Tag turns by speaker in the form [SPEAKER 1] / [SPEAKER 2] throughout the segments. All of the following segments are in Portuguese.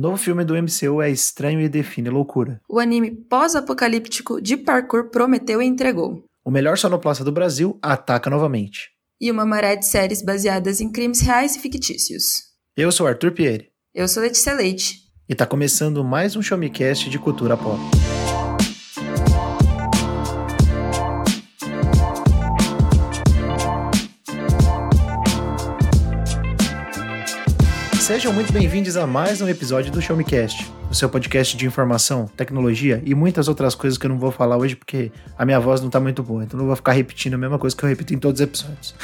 [SPEAKER 1] Novo filme do MCU é estranho e define loucura.
[SPEAKER 2] O anime pós-apocalíptico de parkour prometeu e entregou.
[SPEAKER 1] O melhor sonoplasta do Brasil ataca novamente.
[SPEAKER 2] E uma maré de séries baseadas em crimes reais e fictícios.
[SPEAKER 1] Eu sou Arthur Pieri.
[SPEAKER 2] Eu sou Letícia Leite.
[SPEAKER 1] E tá começando mais um Showmecast de cultura pop. Sejam muito bem-vindos a mais um episódio do Show Me Cast, o seu podcast de informação, tecnologia e muitas outras coisas que eu não vou falar hoje porque a minha voz não tá muito boa, então não vou ficar repetindo a mesma coisa que eu repito em todos os episódios.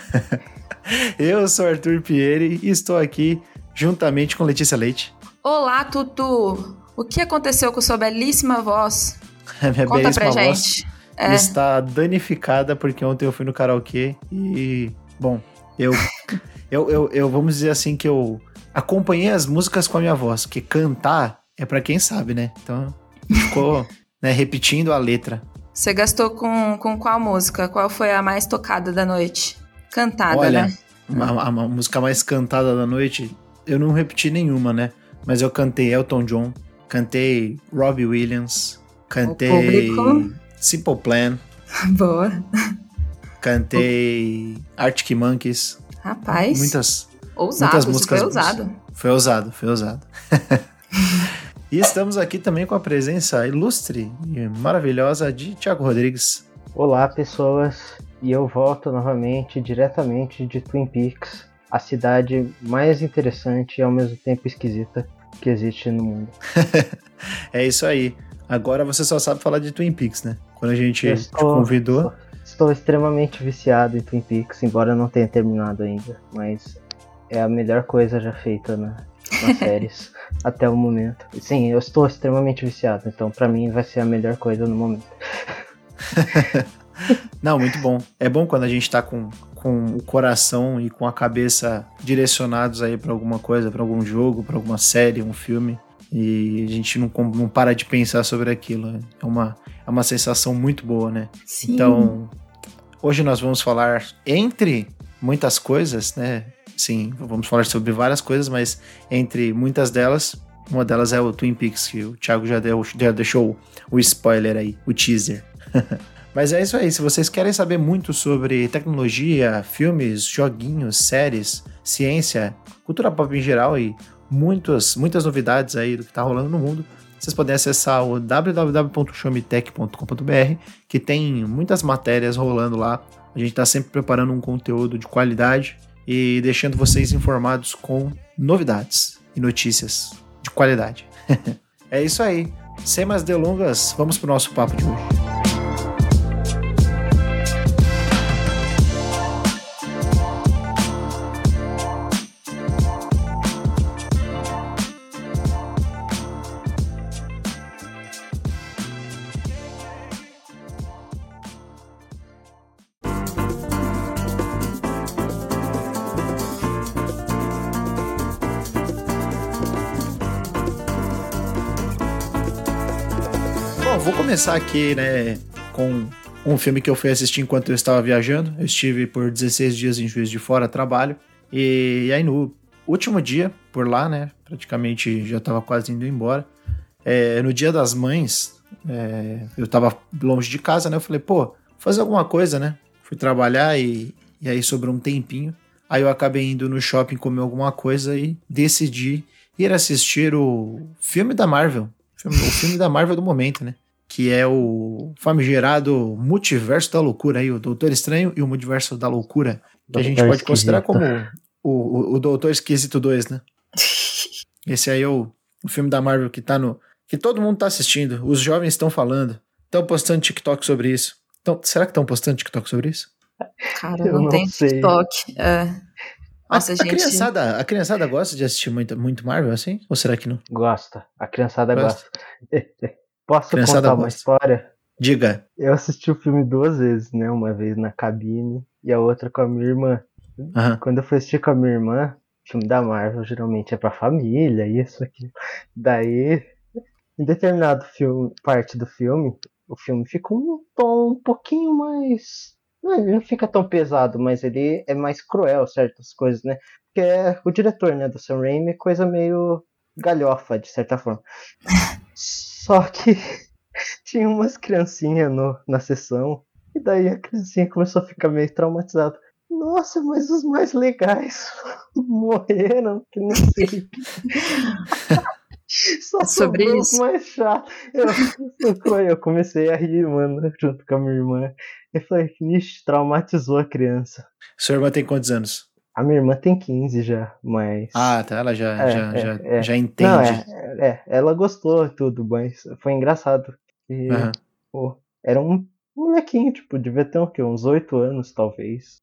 [SPEAKER 1] eu sou Arthur Pieri e estou aqui juntamente com Letícia Leite.
[SPEAKER 2] Olá, Tutu! O que aconteceu com sua belíssima voz?
[SPEAKER 1] A minha
[SPEAKER 2] Conta
[SPEAKER 1] belíssima
[SPEAKER 2] pra
[SPEAKER 1] voz
[SPEAKER 2] gente. É,
[SPEAKER 1] está danificada porque ontem eu fui no karaokê e, bom, eu, eu, eu, eu vamos dizer assim que eu acompanhei as músicas com a minha voz, porque cantar é pra quem sabe, né? Então ficou né, repetindo a letra.
[SPEAKER 2] você gastou com, com qual música? Qual foi a mais tocada da noite? Cantada,
[SPEAKER 1] Olha,
[SPEAKER 2] né?
[SPEAKER 1] a, a- a música mais cantada da noite, eu não repeti nenhuma, né? Mas eu cantei Elton John, cantei Robbie Williams, cantei. Simple Plan,
[SPEAKER 2] Boa.
[SPEAKER 1] cantei Arctic Monkeys,
[SPEAKER 2] Rapaz,
[SPEAKER 1] muitas
[SPEAKER 2] ousado,
[SPEAKER 1] muitas músicas
[SPEAKER 2] foi
[SPEAKER 1] boas.
[SPEAKER 2] ousado.
[SPEAKER 1] Foi ousado, foi ousado. e estamos aqui também com a presença ilustre e maravilhosa de Thiago Rodrigues.
[SPEAKER 3] Olá, pessoas, e eu volto novamente diretamente de Twin Peaks, a cidade mais interessante e ao mesmo tempo esquisita que existe no mundo.
[SPEAKER 1] É isso aí. Agora você só sabe falar de Twin Peaks, né? Quando a gente
[SPEAKER 3] Eu
[SPEAKER 1] te
[SPEAKER 3] estou-
[SPEAKER 1] convidou.
[SPEAKER 3] Estou, estou extremamente viciado em Twin Peaks, embora eu não tenha terminado ainda, mas é a melhor coisa já feita na, nas séries até o momento. Sim, eu estou extremamente viciado, então pra mim vai ser a melhor coisa no momento.
[SPEAKER 1] Não, muito bom. É bom quando a gente tá com, com o coração e com a cabeça direcionados aí pra alguma coisa, pra algum jogo, pra alguma série, um filme. E a gente não, não para de pensar sobre aquilo. É uma, é uma sensação muito boa, né?
[SPEAKER 2] Sim.
[SPEAKER 1] Então, hoje nós vamos falar entre muitas coisas, né? Sim, vamos falar sobre várias coisas, mas entre muitas delas, uma delas é o Twin Peaks, que o Thiago já, deu, já deixou o spoiler aí, o teaser. mas é isso aí, se vocês querem saber muito sobre tecnologia, filmes, joguinhos, séries, ciência, cultura pop em geral e muitas, muitas novidades aí do que tá rolando no mundo, vocês podem acessar o www.showmetech.com.br que tem muitas matérias rolando lá. A gente está sempre preparando um conteúdo de qualidade e deixando vocês informados com novidades e notícias de qualidade. é isso aí. Sem mais delongas, vamos pro nosso papo de hoje. Começar aqui, né, com um filme que eu fui assistir enquanto eu estava viajando. Eu estive por 16 dias em Juiz de Fora, trabalho. E aí no último dia, por lá, né, praticamente já estava quase indo embora. É, no dia das mães, é, eu estava longe de casa, né, eu falei, pô, fazer alguma coisa, né. Fui trabalhar e, e aí sobrou um tempinho. Aí eu acabei indo no shopping comer alguma coisa e decidi ir assistir o filme da Marvel. Filme- O filme da Marvel do momento, né? Que é o famigerado Multiverso da Loucura aí, o Doutor Estranho e o Multiverso da Loucura. Que a gente
[SPEAKER 3] Doutor
[SPEAKER 1] pode considerar como
[SPEAKER 3] Esquisito.
[SPEAKER 1] o, o, o Doutor Esquisito 2, né? Esse aí é o, o filme da Marvel que tá no. que todo mundo tá assistindo. Os jovens estão falando. Estão postando TikTok sobre isso. Então, será que estão postando TikTok sobre isso?
[SPEAKER 2] Cara,
[SPEAKER 3] Eu
[SPEAKER 2] não,
[SPEAKER 3] não
[SPEAKER 2] tem
[SPEAKER 3] sei.
[SPEAKER 2] TikTok. É.
[SPEAKER 1] A,
[SPEAKER 2] Nossa,
[SPEAKER 1] a
[SPEAKER 2] gente.
[SPEAKER 1] criançada, a criançada gosta de assistir muito, muito Marvel assim? Ou será que não?
[SPEAKER 3] Gosta, a criançada
[SPEAKER 1] Gosta.
[SPEAKER 3] gosta. Posso
[SPEAKER 1] Criançada
[SPEAKER 3] contar uma
[SPEAKER 1] gosta.
[SPEAKER 3] história?
[SPEAKER 1] Diga.
[SPEAKER 3] Eu assisti o filme duas vezes, né? Uma vez na cabine e a outra com a minha irmã.
[SPEAKER 1] Aham.
[SPEAKER 3] Quando eu fui assistir com a minha irmã, filme da Marvel geralmente é pra família, isso aqui. Daí, em determinado filme, parte do filme, o filme fica um tom um pouquinho mais. Ele não fica tão pesado, mas ele é mais cruel, certas coisas, né? Porque é o diretor, né, do Sam Raimi, coisa meio galhofa, de certa forma. Só que tinha umas criancinhas no, na sessão, e daí a criancinha começou a ficar meio traumatizada. Nossa, mas os mais legais morreram, que não sei. Só
[SPEAKER 2] Sobre isso.
[SPEAKER 3] mais chato. Eu, eu, comecei a rir, mano, junto com a minha irmã. Eu falei, vixe, traumatizou a criança.
[SPEAKER 1] Sua irmã tem quantos anos?
[SPEAKER 3] A minha irmã tem 15 já, mas.
[SPEAKER 1] Ah, tá. Ela já,
[SPEAKER 3] É,
[SPEAKER 1] já,
[SPEAKER 3] é,
[SPEAKER 1] já,
[SPEAKER 3] é.
[SPEAKER 1] já entende.
[SPEAKER 3] Não, é, é, ela gostou tudo, mas foi engraçado. E,
[SPEAKER 1] Aham.
[SPEAKER 3] pô, era um molequinho, tipo, devia ter o quê? Uns 8 anos, talvez.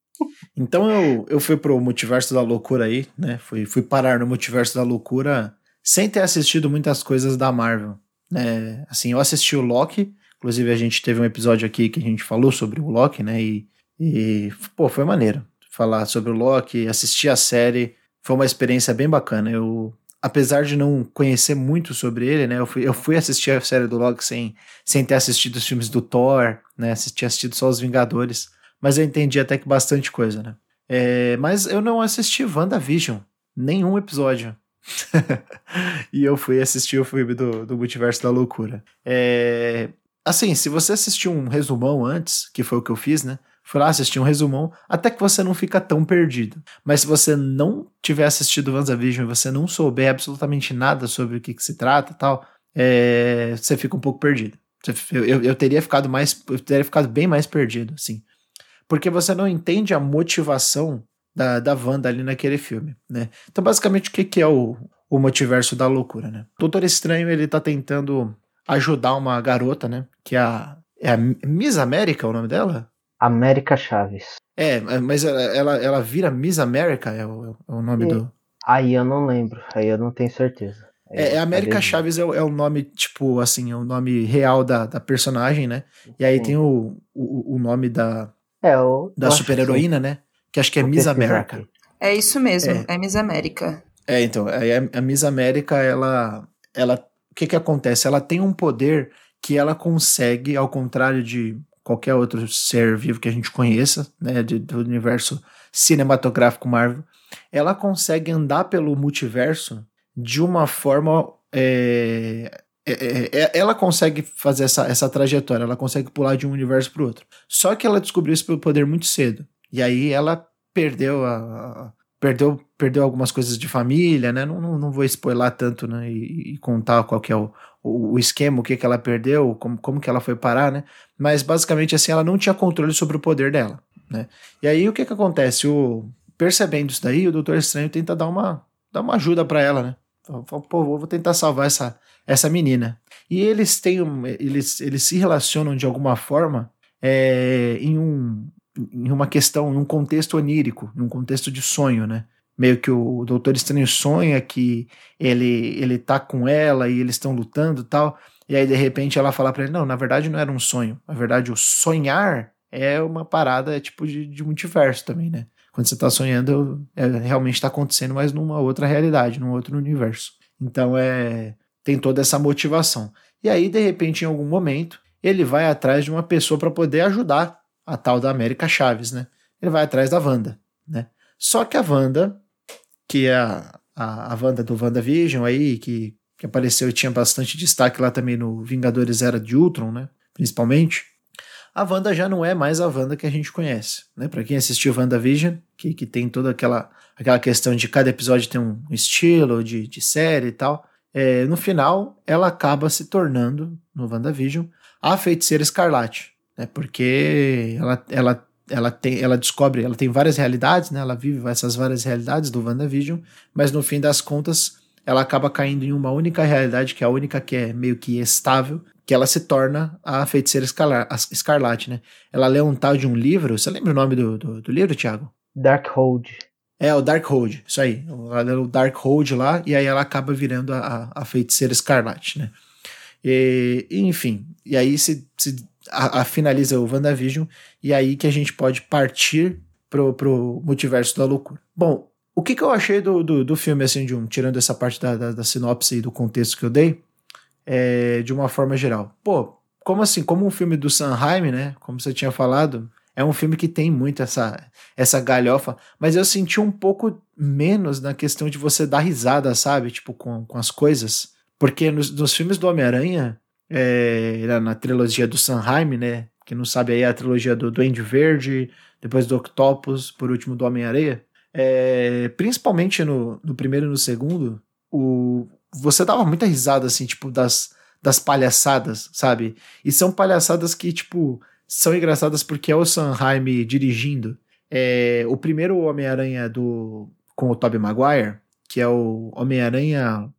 [SPEAKER 1] Então eu, eu fui pro multiverso da loucura aí, né? Fui, fui parar no multiverso da loucura sem ter assistido muitas coisas da Marvel. Né? Assim, eu assisti o Loki, inclusive a gente teve um episódio aqui que a gente falou sobre o Loki, né? E, e pô, foi maneiro falar sobre o Loki, assistir a série, foi uma experiência bem bacana. Eu, apesar de não conhecer muito sobre ele, né? Eu fui, eu fui assistir a série do Loki sem, sem ter assistido os filmes do Thor, né? Assisti, assistido só os Vingadores mas eu entendi até que bastante coisa, né? É, mas eu não assisti WandaVision, nenhum episódio. e eu fui assistir o filme do, do Multiverso da Loucura. É, assim, se você assistiu um resumão antes, que foi o que eu fiz, né? Fui lá assistir um resumão, até que você não fica tão perdido. Mas se você não tiver assistido WandaVision e você não souber absolutamente nada sobre o que, que se trata e tal, é, você fica um pouco perdido. Eu, eu, eu teria ficado mais, eu teria ficado bem mais perdido, assim porque você não entende a motivação da, da Wanda ali naquele filme, né? Então, basicamente, o que, que é o, o multiverso da loucura, né? Doutor Estranho, ele tá tentando ajudar uma garota, né? Que é a, é a Miss América, o nome dela?
[SPEAKER 3] América Chaves.
[SPEAKER 1] É, mas ela, ela, ela vira Miss América, é o, é o nome
[SPEAKER 3] E-
[SPEAKER 1] do...
[SPEAKER 3] Aí eu não lembro, aí eu não tenho certeza.
[SPEAKER 1] É, é América Chaves é, o- é o nome, tipo, assim, é o nome real da, da personagem, né? E aí
[SPEAKER 3] Sim.
[SPEAKER 1] tem o, o, o nome da,
[SPEAKER 3] É, eu,
[SPEAKER 1] da super-heroína, né? Que acho que é Miss América.
[SPEAKER 3] aqui.
[SPEAKER 2] É isso mesmo,
[SPEAKER 1] É.
[SPEAKER 2] é, Miss América.
[SPEAKER 1] É, então, aí a, a Miss América, ela, ela, o que que acontece? Ela tem um poder que ela consegue, ao contrário de qualquer outro ser vivo que a gente conheça, né, de- do universo cinematográfico Marvel, ela consegue andar pelo multiverso de uma forma, é, é, é, é, ela consegue fazer essa, essa trajetória, ela consegue pular de um universo para outro. Só que ela descobriu esse poder muito cedo. E aí ela perdeu a, a- perdeu, perdeu algumas coisas de família, né? Não, não, não vou spoiler tanto, né? E, e contar qual que é o, o, o esquema, o que, que ela perdeu, como, como que ela foi parar, né? Mas basicamente assim, ela não tinha controle sobre o poder dela, né? E aí o que que acontece? O, percebendo isso daí, o Doutor Estranho tenta dar uma, dar uma ajuda para ela, né? Fala, Pô, vou tentar salvar essa, essa menina. E eles têm um, eles, eles se relacionam de alguma forma é, em um em uma questão, em um contexto onírico, em um contexto de sonho, né? Meio que o Doutor Estranho sonha que ele ele tá com ela e eles estão lutando tal, e aí de repente ela fala pra ele, não, na verdade não era um sonho, na verdade o sonhar é uma parada tipo de, de multiverso também, né? Quando você tá sonhando, é, realmente tá acontecendo, mas numa outra realidade, num outro universo. Então é tem toda essa motivação. E aí de repente em algum momento ele vai atrás de uma pessoa para poder ajudar a tal da América Chaves, né? Ele vai atrás da Wanda, né? Só que a Wanda, que é a, a, a Wanda do WandaVision aí, que, que apareceu e tinha bastante destaque lá também no Vingadores Era de Ultron, né? Principalmente. A Wanda já não é mais a Wanda que a gente conhece, né? Para quem assistiu WandaVision, que, que tem toda aquela, aquela questão de cada episódio ter um estilo de, de série e tal, é, no final ela acaba se tornando, no WandaVision, a Feiticeira Escarlate, né? Porque ela, ela, ela, tem, ela descobre, ela tem várias realidades, né? Ela vive essas várias realidades do WandaVision, mas no fim das contas ela acaba caindo em uma única realidade, que é a única que é meio que estável, que ela se torna a Feiticeira Escarla- a Escarlate, né? Ela lê um tal de um livro, você lembra o nome do, do, do livro, Thiago?
[SPEAKER 3] Darkhold.
[SPEAKER 1] É, o Darkhold, isso aí. Ela lê o Darkhold lá, e aí ela acaba virando a, a, a Feiticeira Escarlate, né? E, enfim, e aí se, se a, a finaliza o WandaVision, e aí que a gente pode partir pro, pro multiverso da loucura. Bom, o que, que eu achei do, do, do filme, assim, de um, tirando essa parte da, da, da sinopse e do contexto que eu dei, é, de uma forma geral? Pô, como assim? Como um filme do Sanheim, né? Como você tinha falado, é um filme que tem muito essa, essa galhofa, mas eu senti um pouco menos na questão de você dar risada, sabe? Tipo, com, com as coisas. Porque nos, nos filmes do Homem-Aranha, é, na trilogia do Sanheim, né? Quem não sabe aí é a trilogia do Duende Verde, depois do Octopus, por último do Homem-Areia. É, principalmente no, no primeiro e no segundo, o, você dava muita risada, assim, tipo, das, das palhaçadas, sabe? E são palhaçadas que, tipo, são engraçadas porque é o Sanheim dirigindo. É, o primeiro Homem-Aranha do com o Tobey Maguire, que é o Homem-Aranha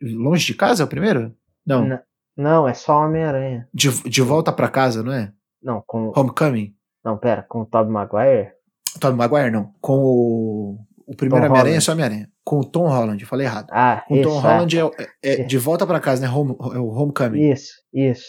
[SPEAKER 1] longe de casa, é o primeiro? Não.
[SPEAKER 3] Não, não é só Homem-Aranha.
[SPEAKER 1] De, de volta para casa, não é?
[SPEAKER 3] Não, com.
[SPEAKER 1] Homecoming.
[SPEAKER 3] Não, pera, com o Tobey Maguire?
[SPEAKER 1] Tobey Maguire, não. Com o. O primeiro Homem-Aranha é só Homem-Aranha. Com o Tom Holland, falei errado.
[SPEAKER 3] Ah,
[SPEAKER 1] o
[SPEAKER 3] isso,
[SPEAKER 1] Tom Holland é, é, é, de volta para casa, né? Home, é o Homecoming.
[SPEAKER 3] Isso, isso.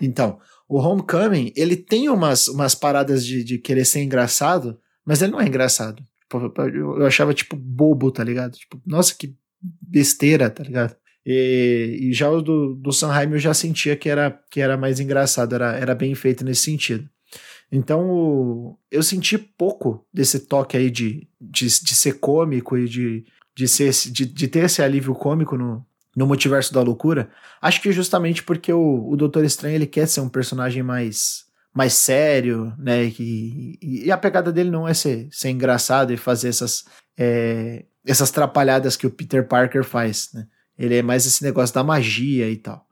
[SPEAKER 1] Então, o Homecoming, ele tem umas, umas paradas de, de querer ser engraçado, mas ele não é engraçado. Tipo, eu achava, tipo, bobo, tá ligado? Tipo, nossa, que besteira, tá ligado? E, e já o do, do Sanheim eu já sentia que era, que era mais engraçado, era, era bem feito nesse sentido. Então eu senti pouco desse toque aí de, de, de ser cômico e de, de, ser, de, de ter esse alívio cômico no, no multiverso da loucura. Acho que justamente porque o, o Doutor Estranho ele quer ser um personagem mais mais sério, né? E, e, a pegada dele não é ser, ser engraçado e fazer essas, é, essas trapalhadas que o Peter Parker faz, né? Ele é mais esse negócio da magia e tal.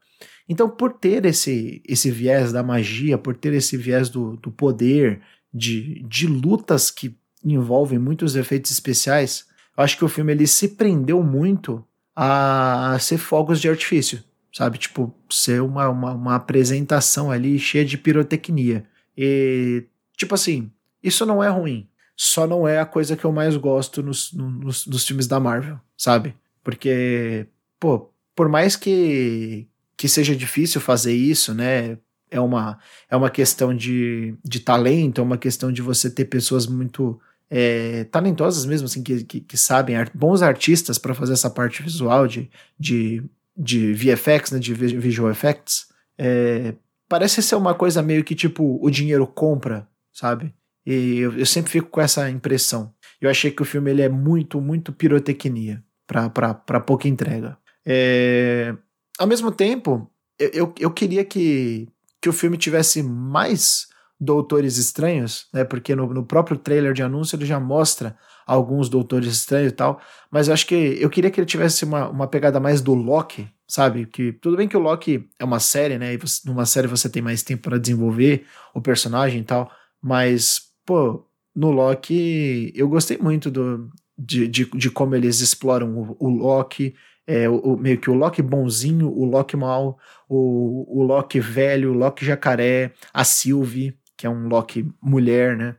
[SPEAKER 1] Então, por ter esse, esse viés da magia, por ter esse viés do, do poder, de, de lutas que envolvem muitos efeitos especiais, eu acho que o filme ele se prendeu muito a ser fogos de artifício, sabe? Tipo, ser uma, uma, uma apresentação ali cheia de pirotecnia. E, tipo assim, isso não é ruim. Só não é a coisa que eu mais gosto nos, nos, nos filmes da Marvel, sabe? Porque, pô, por mais que, que seja difícil fazer isso, né? É uma, é uma questão de, de talento, é uma questão de você ter pessoas muito é, talentosas mesmo, assim, que, que, que sabem, art, bons artistas para fazer essa parte visual de, de, de VFX, né, de Visual Effects. É, parece ser uma coisa meio que tipo o dinheiro compra, sabe? E eu, eu, sempre fico com essa impressão. Eu achei que o filme ele é muito, muito pirotecnia para pouca entrega. É, ao mesmo tempo, eu, eu, queria que, que o filme tivesse mais Doutores Estranhos, né? Porque no, no, próprio trailer de anúncio ele já mostra alguns Doutores Estranhos e tal. Mas eu acho que eu queria que ele tivesse uma, uma pegada mais do Loki, sabe? Que tudo bem que o Loki é uma série, né? E você, numa série você tem mais tempo para desenvolver o personagem e tal. Mas, pô, no Loki eu gostei muito do, de, de, de como eles exploram o, o Loki. É, o, o, meio que o Loki bonzinho, o Loki mal, o, o Loki velho, o Loki jacaré, a Sylvie, que é um Loki mulher, né?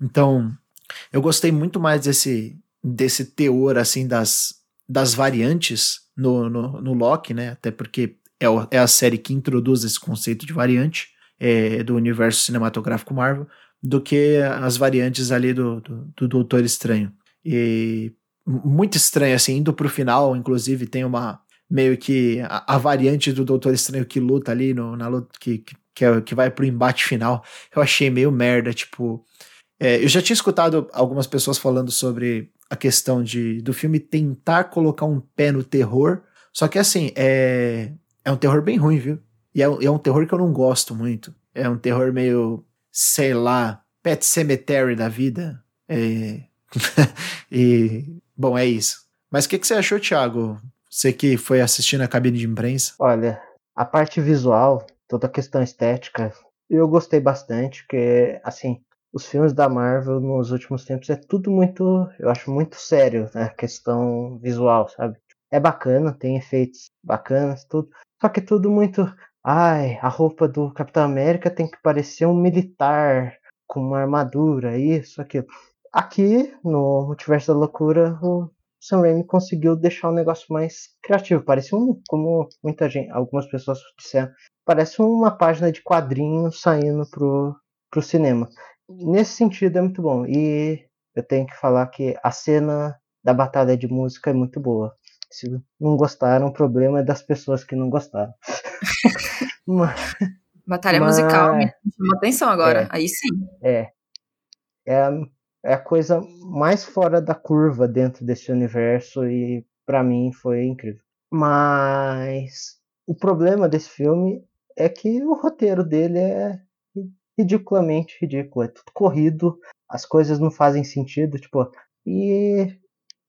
[SPEAKER 1] Então, eu gostei muito mais desse, desse teor, assim, das, das variantes no, no, no Loki, né? Até porque é, o, é a série que introduz esse conceito de variante é, do universo cinematográfico Marvel, do que as variantes ali do, do, do Doutor Estranho. E muito estranho, assim, indo pro final, inclusive, tem uma meio que a, a variante do Doutor Estranho que luta ali no, na luta que, que que, é, que vai pro embate final, eu achei meio merda, tipo. É, eu já tinha escutado algumas pessoas falando sobre a questão de do filme tentar colocar um pé no terror, só que assim, é, é um terror bem ruim, viu? E é, é um terror que eu não gosto muito. É um terror meio, sei lá, Pet Cemetery da vida. É... e, bom, é isso. Mas o que, que você achou, Thiago? Você que foi assistir na cabine de imprensa?
[SPEAKER 3] Olha, a parte visual toda a questão estética. Eu gostei bastante, porque, assim, os filmes da Marvel nos últimos tempos é tudo muito, eu acho muito sério, né? Questão visual, sabe? É bacana, tem efeitos bacanas, tudo. Só que tudo muito. Ai, a roupa do Capitão América tem que parecer um militar com uma armadura, isso, aquilo. Aqui, no Multiverso da Loucura, o Sam Raimi conseguiu deixar o negócio mais criativo. Parecia um, como muita gente, algumas pessoas disseram, parece uma página de quadrinho saindo pro, pro cinema. Nesse sentido é muito bom. E eu tenho que falar que a cena da batalha de música é muito boa. Se não gostaram, o problema é das pessoas que não gostaram.
[SPEAKER 2] Mas, batalha Mas... musical, me chamou atenção agora. É, Aí sim.
[SPEAKER 3] É. é, é a coisa mais fora da curva dentro desse universo e para mim foi incrível. Mas o problema desse filme é que o roteiro dele é ridiculamente ridículo, é tudo corrido, as coisas não fazem sentido, tipo, e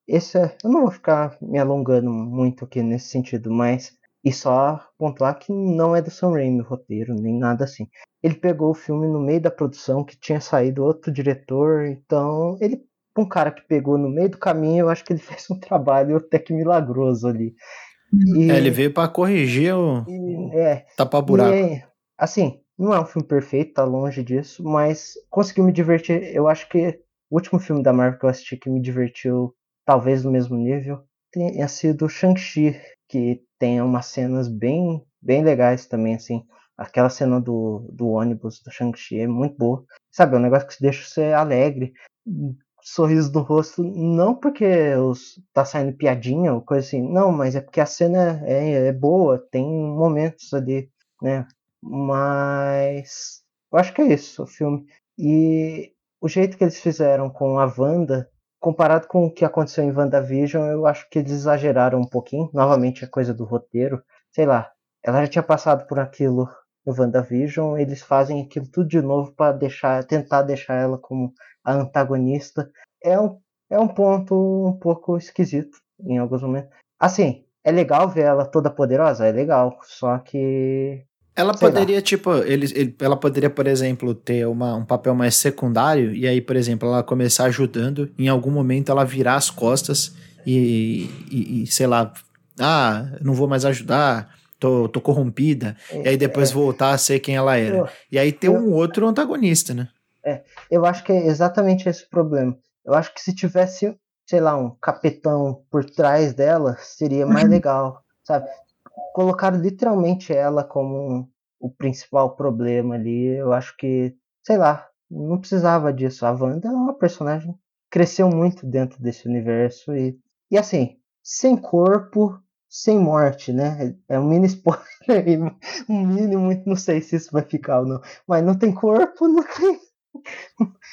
[SPEAKER 3] esse é, eu não vou ficar me alongando muito aqui nesse sentido, mas e só pontuar que não é do Sam Raimi o roteiro, nem nada assim. Ele pegou o filme no meio da produção, que tinha saído outro diretor, então ele um cara que pegou no meio do caminho, eu acho que ele fez um trabalho até que milagroso ali.
[SPEAKER 1] E, é, ele veio para corrigir o
[SPEAKER 3] e, é,
[SPEAKER 1] tapar buraco.
[SPEAKER 3] E, assim, não é um filme perfeito, tá longe disso, mas conseguiu me divertir. Eu acho que o último filme da Marvel que eu assisti que me divertiu, talvez no mesmo nível, tenha sido Shang-Chi, que tem umas cenas bem, bem legais também, assim. Aquela cena do, do ônibus do Shang-Chi é muito boa. Sabe, é um negócio que deixa você alegre. Sorriso no rosto, não porque os, tá saindo piadinha ou coisa assim, não, mas é porque a cena é, é boa, tem momentos ali, né? Mas eu acho que é isso o filme. E o jeito que eles fizeram com a Wanda, comparado com o que aconteceu em WandaVision, eu acho que eles exageraram um pouquinho. Novamente a coisa do roteiro. Sei lá, ela já tinha passado por aquilo no WandaVision, eles fazem aquilo tudo de novo para deixar, tentar deixar ela como a antagonista. É um, é um ponto um pouco esquisito em alguns momentos. Assim, é legal ver ela toda poderosa, é legal, só que
[SPEAKER 1] ela Sei poderia, lá. tipo, ele, ele, ela poderia, por exemplo, ter uma, um papel mais secundário, e aí, por exemplo, ela começar ajudando, em algum momento ela virar as costas e, e, e sei lá, ah, não vou mais ajudar, tô, tô corrompida, é, e aí depois é, voltar a ser quem ela era. Eu, e aí ter eu, um outro antagonista, né?
[SPEAKER 3] É, eu acho que é exatamente esse o problema. Eu acho que se tivesse, sei lá, um capitão por trás dela, seria mais legal, sabe? Colocaram literalmente ela como o principal problema ali. Eu acho que, sei lá, não precisava disso. A Wanda é uma personagem que cresceu muito dentro desse universo e, e assim, sem corpo, sem morte, né? É um mini spoiler, um mini muito, não sei se isso vai ficar ou não. Mas não tem corpo, não tem.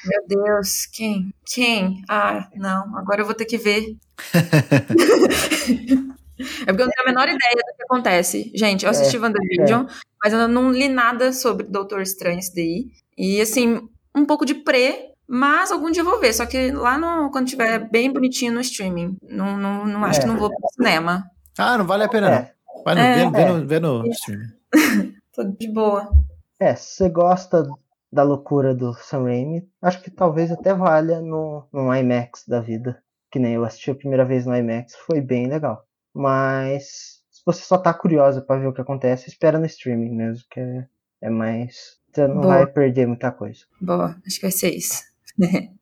[SPEAKER 2] Meu Deus, quem? Quem? Ah, não, agora eu vou ter que ver. É porque eu não tenho a menor ideia do que acontece. Gente, eu assisti é, WandaVision, é. mas eu não li nada sobre Doutor Estranho esse daí. E assim, um pouco de pré, mas algum dia eu vou ver. Só que lá no, quando tiver bem bonitinho no streaming. Não, não, não acho é. que não vou pro cinema.
[SPEAKER 1] Ah, não vale a pena não. É. Vai no, é. vê, vê, no, vê no streaming.
[SPEAKER 2] Tô de boa.
[SPEAKER 3] É, se você gosta da loucura do Sam Raimi, acho que talvez até valha no, no IMAX da vida. Que nem eu assisti a primeira vez no IMAX, foi bem legal. Mas se você só tá curiosa para ver o que acontece, espera no streaming mesmo, que é, é mais. Você não Boa. vai perder muita coisa.
[SPEAKER 2] Boa, acho que vai ser isso.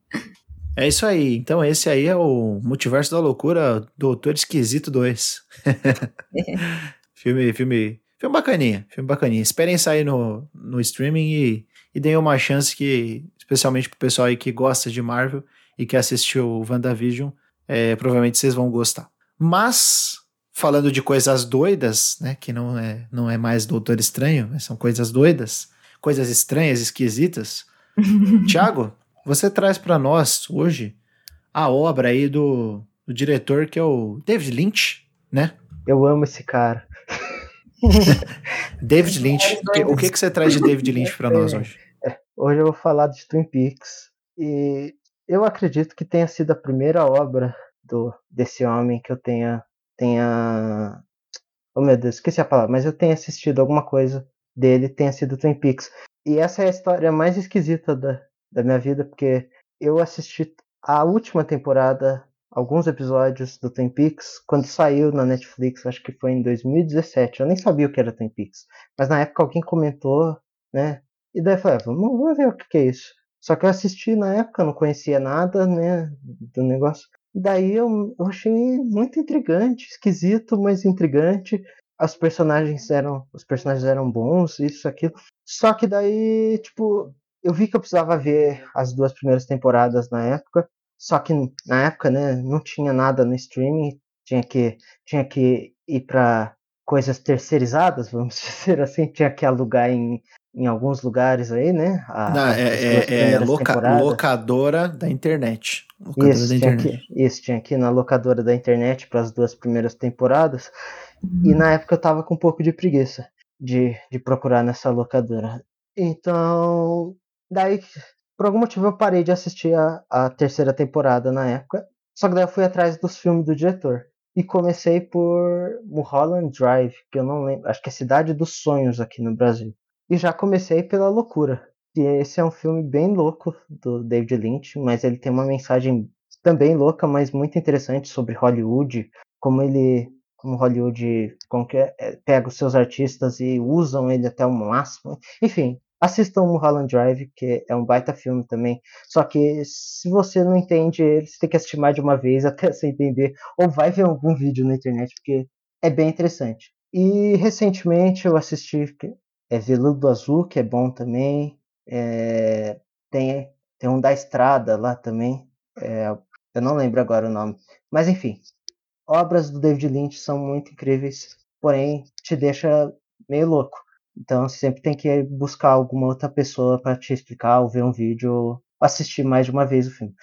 [SPEAKER 1] é isso aí. Então, esse aí é o Multiverso da Loucura, Doutor Esquisito 2. filme, filme, filme bacaninha, filme bacaninha. Esperem sair no, no streaming e, e deem uma chance que, especialmente pro pessoal aí que gosta de Marvel e que assistiu o WandaVision, é, provavelmente vocês vão gostar. Mas falando de coisas doidas, né? Que não é, não é mais Doutor Estranho, são coisas doidas, coisas estranhas, esquisitas. Tiago, você traz para nós hoje a obra aí do, do, diretor que é o David Lynch, né?
[SPEAKER 3] Eu amo esse cara.
[SPEAKER 1] David Lynch. o que, que você traz de David Lynch para nós hoje?
[SPEAKER 3] É, hoje eu vou falar de Twin Peaks. E eu acredito que tenha sido a primeira obra do, desse homem que eu tenha tenha. Oh meu Deus, esqueci a palavra, mas eu tenho assistido alguma coisa dele, tenha sido Twin Peaks. E essa é a história mais esquisita da, da minha vida, porque eu assisti a última temporada, alguns episódios do Twin Peaks, quando saiu na Netflix, acho que foi em 2017. Eu nem sabia o que era Twin Peaks, mas na época alguém comentou, né? E daí eu falei, ah, vamos, vamos ver o que é isso. Só que eu assisti na época, não conhecia nada, né, do negócio. Daí eu, eu achei muito intrigante, esquisito, mas intrigante. Os personagens eram, os personagens eram bons, isso, aquilo. Só que daí, tipo, eu vi que eu precisava ver as duas primeiras temporadas na época. Só que na época, né, não tinha nada no streaming, tinha que tinha que ir para coisas terceirizadas, vamos dizer assim, tinha que alugar em, em alguns lugares aí, né?
[SPEAKER 1] A, Não, é, é, é loca, locadora da internet.
[SPEAKER 3] Locadora isso, da internet. Tinha isso, tinha aqui na locadora da internet para as duas primeiras temporadas. E na época eu tava com um pouco de preguiça de, de procurar nessa locadora. Então, daí, por algum motivo, eu parei de assistir a, a terceira temporada na época. Só que daí eu fui atrás dos filmes do diretor. E comecei por Mulholland Drive, que eu não lembro, acho que é Cidade dos Sonhos aqui no Brasil. E já comecei pela Loucura, esse é um filme bem louco do David Lynch, mas ele tem uma mensagem também louca, mas muito interessante sobre Hollywood, como ele, como Hollywood como que é, é pega os seus artistas e usam ele até o máximo. Enfim, assistam Mulholland Drive, que é um baita filme também. Só que se você não entende ele, você tem que assistir mais de uma vez até você entender, ou vai ver algum vídeo na internet, porque é bem interessante. E recentemente eu assisti é, Veludo Azul, que é bom também. É, tem, tem um da Estrada lá também. É, eu não lembro agora o nome. Mas enfim, obras do David Lynch são muito incríveis, porém te deixa meio louco. Então sempre tem que buscar alguma outra pessoa para te explicar, ou ver um vídeo, ou assistir mais de uma vez o filme.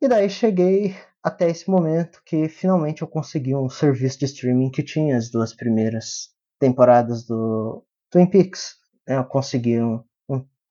[SPEAKER 3] E daí cheguei até esse momento que finalmente eu consegui um serviço de streaming que tinha as duas primeiras temporadas do Twin Peaks. Eu consegui um,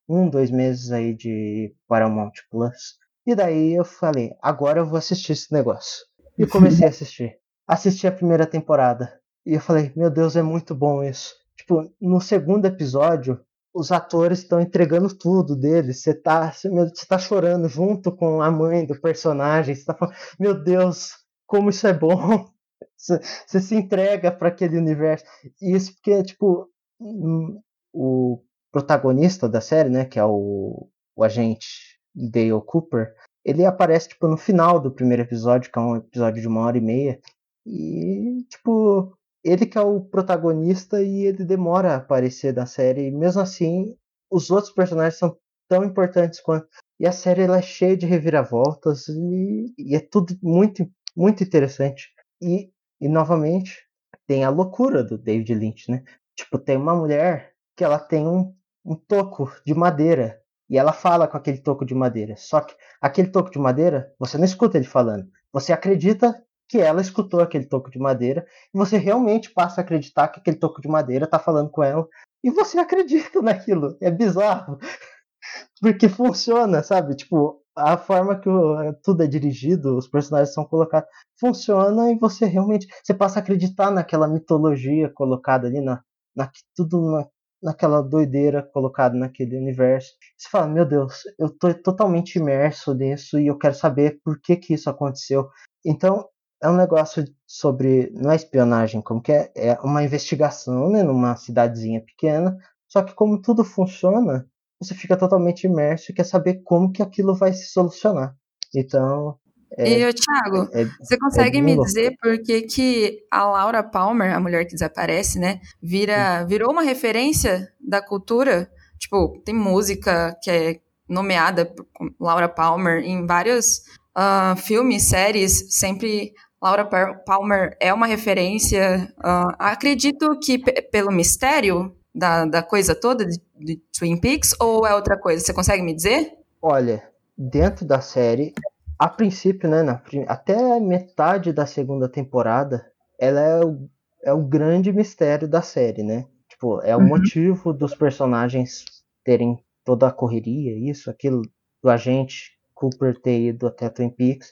[SPEAKER 3] um, dois meses aí de Paramount Plus. E daí eu falei, agora eu vou assistir esse negócio. E comecei a assistir. Assisti a primeira temporada. E eu falei, meu Deus, é muito bom isso tipo, no segundo episódio, os atores estão entregando tudo deles. Você tá, você tá chorando junto com a mãe do personagem. Você tá falando, meu Deus, como isso é bom. Você, você se entrega para aquele universo. E isso porque, tipo, hum, o protagonista da série, né, que é o, o agente Dale Cooper, ele aparece, tipo, no final do primeiro episódio, que é um episódio de uma hora e meia. E, tipo, ele que é o protagonista e ele demora a aparecer na série. E mesmo assim, os outros personagens são tão importantes quanto. E a série ela é cheia de reviravoltas e, e é tudo muito, muito interessante. E, e novamente tem a loucura do David Lynch, né? Tipo, tem uma mulher que ela tem um, um toco de madeira e ela fala com aquele toco de madeira. Só que aquele toco de madeira, você não escuta ele falando. Você acredita que ela escutou aquele toco de madeira e você realmente passa a acreditar que aquele toco de madeira tá falando com ela e você acredita naquilo. É bizarro. Porque funciona, sabe? Tipo, a forma que o, tudo é dirigido, os personagens são colocados, funciona e você realmente você passa a acreditar naquela mitologia colocada ali na, na tudo na, naquela doideira colocada naquele universo. Você fala, meu Deus, eu tô totalmente imerso nisso e eu quero saber por que que isso aconteceu. Então, é um negócio sobre. Não é espionagem, como que é? É uma investigação, né? Numa cidadezinha pequena. Só que como tudo funciona, você fica totalmente imerso e quer saber como que aquilo vai se solucionar. Então.
[SPEAKER 2] É, e, Thiago, é, você consegue é me dizer por que, que a Laura Palmer, a mulher que desaparece, né, vira, virou uma referência da cultura? Tipo, tem música que é nomeada por Laura Palmer em vários uh, filmes, séries, sempre Laura Palmer é uma referência. Uh, acredito que pelo mistério da, da coisa toda de, de, Twin Peaks ou é outra coisa? Você consegue me dizer?
[SPEAKER 3] Olha, dentro da série, a princípio, né, na, até metade da segunda temporada, ela é o, é o grande mistério da série, né? Tipo, é o uhum. motivo dos personagens terem toda a correria, isso, aquilo, do agente Cooper ter ido até Twin Peaks.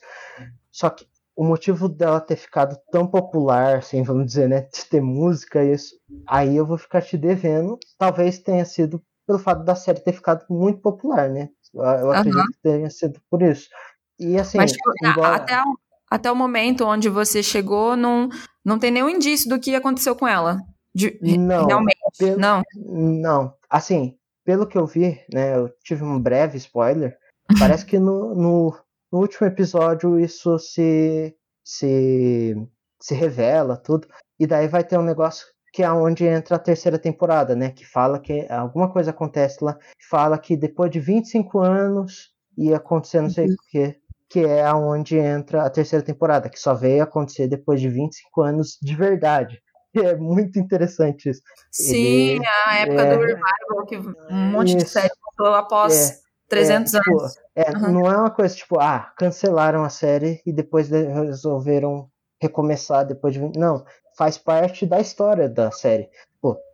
[SPEAKER 3] Só que o motivo dela ter ficado tão popular, assim, vamos dizer, né, de ter música, isso, aí eu vou ficar te devendo. Talvez tenha sido pelo fato da série ter ficado muito popular, né? Eu acredito uhum. que tenha sido por isso. E assim, Mas, tipo,
[SPEAKER 2] embora... até, o, até o momento onde você chegou, não, não tem nenhum indício do que aconteceu com ela. De,
[SPEAKER 3] não,
[SPEAKER 2] realmente.
[SPEAKER 3] Pelo,
[SPEAKER 2] não.
[SPEAKER 3] Não. Assim, pelo que eu vi, né, eu tive um breve spoiler. Parece que no, no, no último episódio isso se, se, se revela, tudo. E daí vai ter um negócio que é onde entra a terceira temporada, né? Que fala que alguma coisa acontece lá, fala que depois de 25 anos ia acontecer não sei uhum. o que, que é aonde entra a terceira temporada, que só veio acontecer depois de 25 anos de verdade. é muito interessante isso.
[SPEAKER 2] Sim, Ele, a época é, do revival, que um monte isso, de série voltou após é, 300
[SPEAKER 3] é, tipo,
[SPEAKER 2] anos.
[SPEAKER 3] É, uhum. Não é uma coisa tipo, ah, cancelaram a série e depois resolveram recomeçar depois de. Não, faz parte da história da série.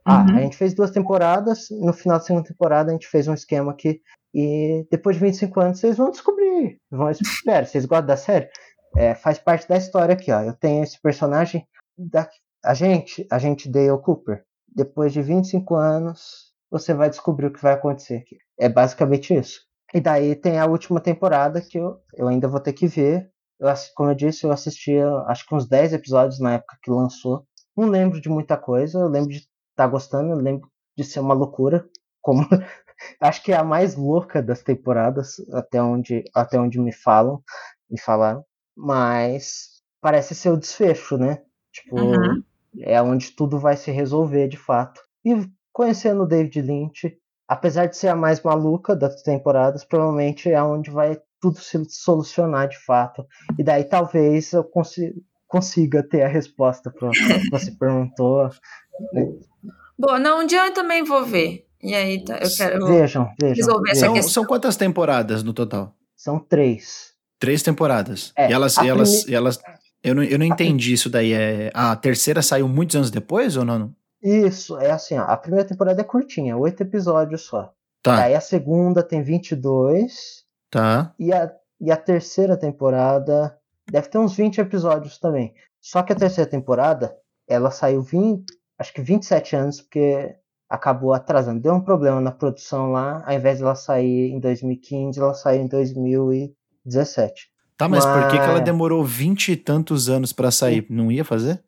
[SPEAKER 3] Ah, uhum. a gente fez duas temporadas, no final da segunda temporada a gente fez um esquema aqui e depois de 25 anos vocês vão descobrir. Vão, espera, vocês gostam da série? É, faz parte da história aqui, ó. Eu tenho esse personagem da a gente, a gente Dale Cooper. Depois de 25 anos, você vai descobrir o que vai acontecer aqui. É basicamente isso. E daí tem a última temporada que eu, eu ainda vou ter que ver. Eu, como eu disse, eu assisti acho que uns 10 episódios na época que lançou. Não lembro de muita coisa, eu lembro de tá gostando, eu lembro de ser uma loucura. Como acho que é a mais louca das temporadas, até onde, até onde me falam, me falaram. Mas parece ser o desfecho, né? Tipo, uhum. é onde tudo vai se resolver de fato. E conhecendo o David Lynch, apesar de ser a mais maluca das temporadas, provavelmente é onde vai tudo se solucionar de fato. E daí talvez eu consiga, consiga ter a resposta para que você perguntou.
[SPEAKER 2] Bom, não, um dia eu também vou ver. E aí tá, eu quero
[SPEAKER 3] vejam, vejam,
[SPEAKER 2] resolver
[SPEAKER 1] essa
[SPEAKER 2] são,
[SPEAKER 1] questão. São quantas temporadas no total?
[SPEAKER 3] São três.
[SPEAKER 1] Três temporadas. É, e elas, e elas, prime... e elas. Eu não, eu não entendi isso daí. É, a terceira saiu muitos anos depois ou não?
[SPEAKER 3] Isso, é assim, ó, a primeira temporada é curtinha, oito episódios só.
[SPEAKER 1] Tá.
[SPEAKER 3] Aí a segunda tem 22.
[SPEAKER 1] Tá.
[SPEAKER 3] E a, e a terceira temporada deve ter uns 20 episódios também. Só que a terceira temporada, ela saiu 20, acho que 27 anos, porque acabou atrasando. Deu um problema na produção lá, ao invés de ela sair em 2015, ela saiu em 2017.
[SPEAKER 1] Tá, mas, mas... por que, que ela demorou 20 e tantos anos para sair? Não ia fazer?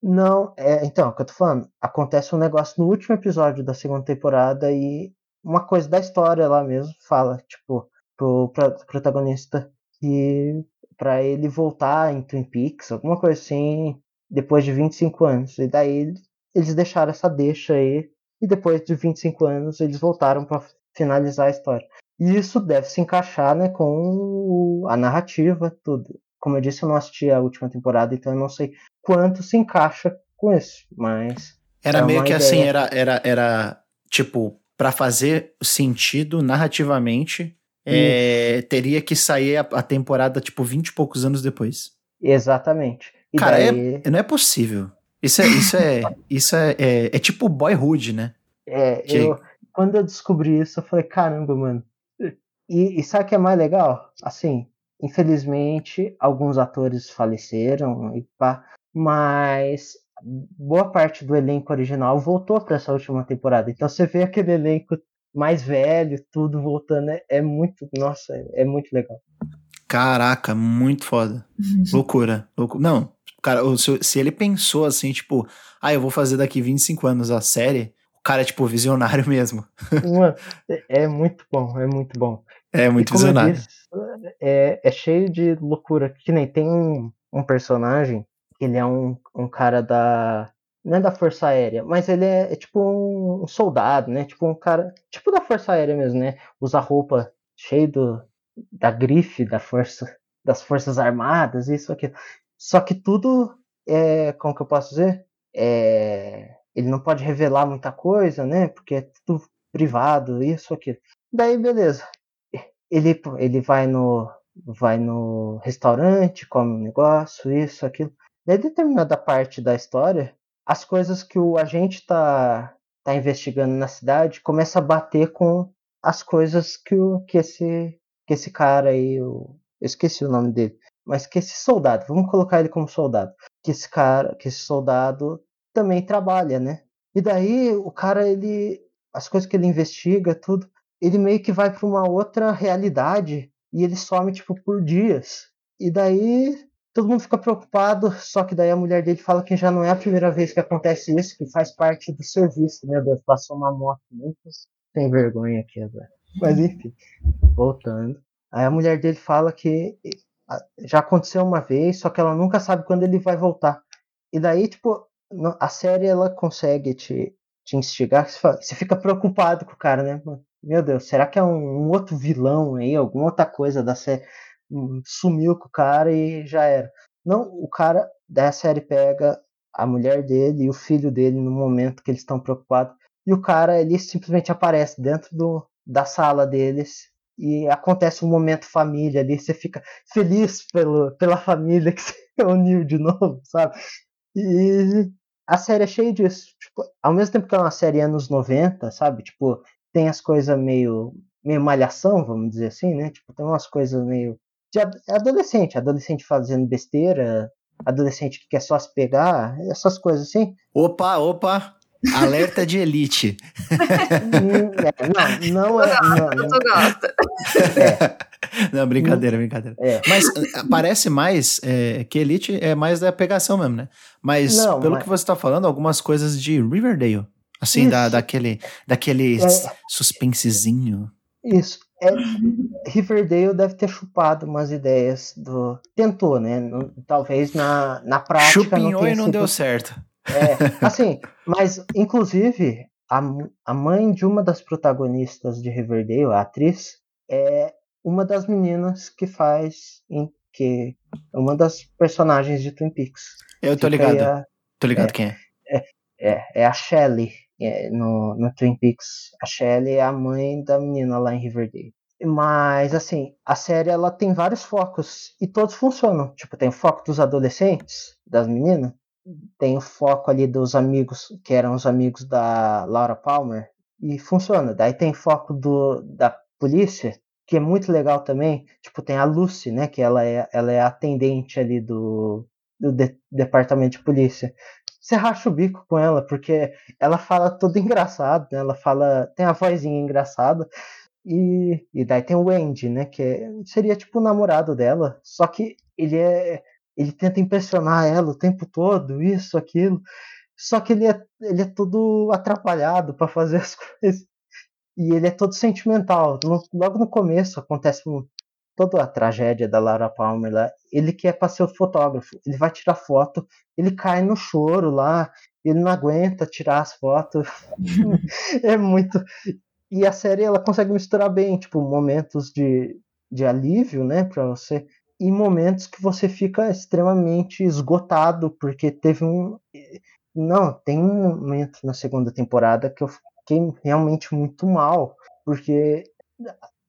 [SPEAKER 3] Não, é, então, o que eu tô falando, acontece um negócio no último episódio da segunda temporada e uma coisa da história lá mesmo fala, tipo, pro, pro protagonista que para ele voltar em Twin Peaks, alguma coisa assim, depois de 25 anos. E daí eles deixaram essa deixa aí e depois de 25 anos eles voltaram para finalizar a história. E isso deve se encaixar né, com a narrativa, tudo. Como eu disse, eu não assisti a última temporada, então eu não sei quanto se encaixa com isso, mas.
[SPEAKER 1] Era é meio que assim, ideia. assim, era, era, era tipo, para fazer sentido narrativamente, é, teria que sair a, a, temporada, tipo, 20 e poucos anos depois.
[SPEAKER 3] Exatamente.
[SPEAKER 1] E Cara, é, daí... é, não é possível. Isso é, isso é, isso é, é, é, tipo boyhood, né?
[SPEAKER 3] É, que... eu, quando eu descobri isso, eu falei, caramba, mano. E, e sabe o que é mais legal? Assim, infelizmente, alguns atores faleceram e pá, mas boa parte do elenco original voltou para essa última temporada. Então você vê aquele elenco mais velho, tudo voltando, é, é muito, nossa, é, é muito legal.
[SPEAKER 1] Caraca, muito foda. Loucura. Loucura. Não, cara, se, se ele pensou assim, tipo, ah, eu vou fazer daqui 25 anos a série, o cara é, tipo, visionário mesmo.
[SPEAKER 3] Mano, é, é muito bom, é muito bom.
[SPEAKER 1] É muito visionário. Disse,
[SPEAKER 3] é, é cheio de loucura. Que nem tem um, um personagem, ele é um, um cara da. Não é da Força Aérea, mas ele é, é tipo um, soldado, né? Tipo um cara. Tipo da Força Aérea mesmo, né? Usa roupa cheio do, da grife da força, das Forças Armadas, isso, aqui. Só que tudo é. Como que eu posso dizer? É, ele não pode revelar muita coisa, né? Porque é tudo privado, isso, aqui. Daí, beleza ele, ele vai no vai no restaurante, come um negócio, isso, aquilo. Daí, determinada parte da história, as coisas que o agente está tá investigando na cidade começa a bater com as coisas que, o, que, esse, que esse cara aí, eu esqueci o nome dele, mas que esse soldado, vamos colocar ele como soldado, que esse cara, que esse soldado também trabalha, né? E daí o cara, ele, as coisas que ele investiga, tudo, ele meio que vai para uma outra realidade e ele some tipo por dias. E daí todo mundo fica preocupado, só que daí a mulher dele fala que já não é a primeira vez que acontece isso, que faz parte do serviço, né? Deus passou uma moto sem vergonha aqui agora. Mas enfim, voltando. Aí a mulher dele fala que já aconteceu uma vez, só que ela nunca sabe quando ele vai voltar. E daí, tipo, a série ela consegue te, te instigar, você fica preocupado com o cara, né? meu Deus, será que é um, um outro vilão aí, alguma outra coisa da série? Hum, sumiu com o cara e já era. Não, o cara da série pega a mulher dele e o filho dele no momento que eles estão preocupados. E o cara, ele simplesmente aparece dentro do, da sala deles e acontece um momento família ali, você fica feliz pelo, pela família que se reuniu de novo, sabe? E a série é cheia disso. Tipo, ao mesmo tempo que é uma série anos 90, sabe? Tipo, tem as coisas meio, meio malhação, vamos dizer assim, né? Tipo, tem umas coisas meio. De adolescente, adolescente fazendo besteira, adolescente que quer só se pegar, essas coisas assim.
[SPEAKER 1] Opa, opa! Alerta de elite.
[SPEAKER 3] não, não é. Não, não.
[SPEAKER 2] Tu gosta.
[SPEAKER 1] É. Não, brincadeira, brincadeira. É. Mas eh, parece mais é, que Elite é mais da pegação mesmo, né? Mas não, pelo mas... que você tá falando, algumas coisas de Riverdale. Assim, da, daquele, daquele é. suspensezinho.
[SPEAKER 3] Isso. É, Riverdale deve ter chupado umas ideias do. Tentou, né? Talvez na, na prática.
[SPEAKER 1] Chupinhou não e não sido... deu certo.
[SPEAKER 3] É, assim, mas inclusive a, a mãe de uma das protagonistas de Riverdale, a atriz, é uma das meninas que faz em que uma das personagens de Twin Peaks.
[SPEAKER 1] Eu tô ligado. A, tô ligado é, quem é.
[SPEAKER 3] é. É, é a Shelley é, no, no Twin Peaks. A Shelley é a mãe da menina lá em Riverdale. Mas, assim, a série ela tem vários focos e todos funcionam. Tipo, tem o foco dos adolescentes, das meninas, tem o foco ali dos amigos, que eram os amigos da Laura Palmer, e funciona. Daí tem foco do, da polícia, que é muito legal também. Tipo, tem a Lucy, né, que ela é, ela é atendente ali do, do de, departamento de polícia. Você racha o bico com ela, porque ela fala tudo engraçado, né? Ela fala, tem a vozinha engraçada. E, e daí tem o Andy, né, que é, seria tipo o namorado dela, só que ele é ele tenta impressionar ela o tempo todo, isso, aquilo. Só que ele é, ele é todo atrapalhado para fazer as coisas. E ele é todo sentimental. No, logo no começo acontece um, toda a tragédia da Laura Palmer lá. Ele quer para ser o fotógrafo. Ele vai tirar foto, ele cai no choro lá. Ele não aguenta tirar as fotos. é muito. E a série ela consegue misturar bem, tipo, momentos de, de alívio, né, para você e momentos que você fica extremamente esgotado, porque teve um. Não, tem um momento na segunda temporada que eu fiquei realmente muito mal, porque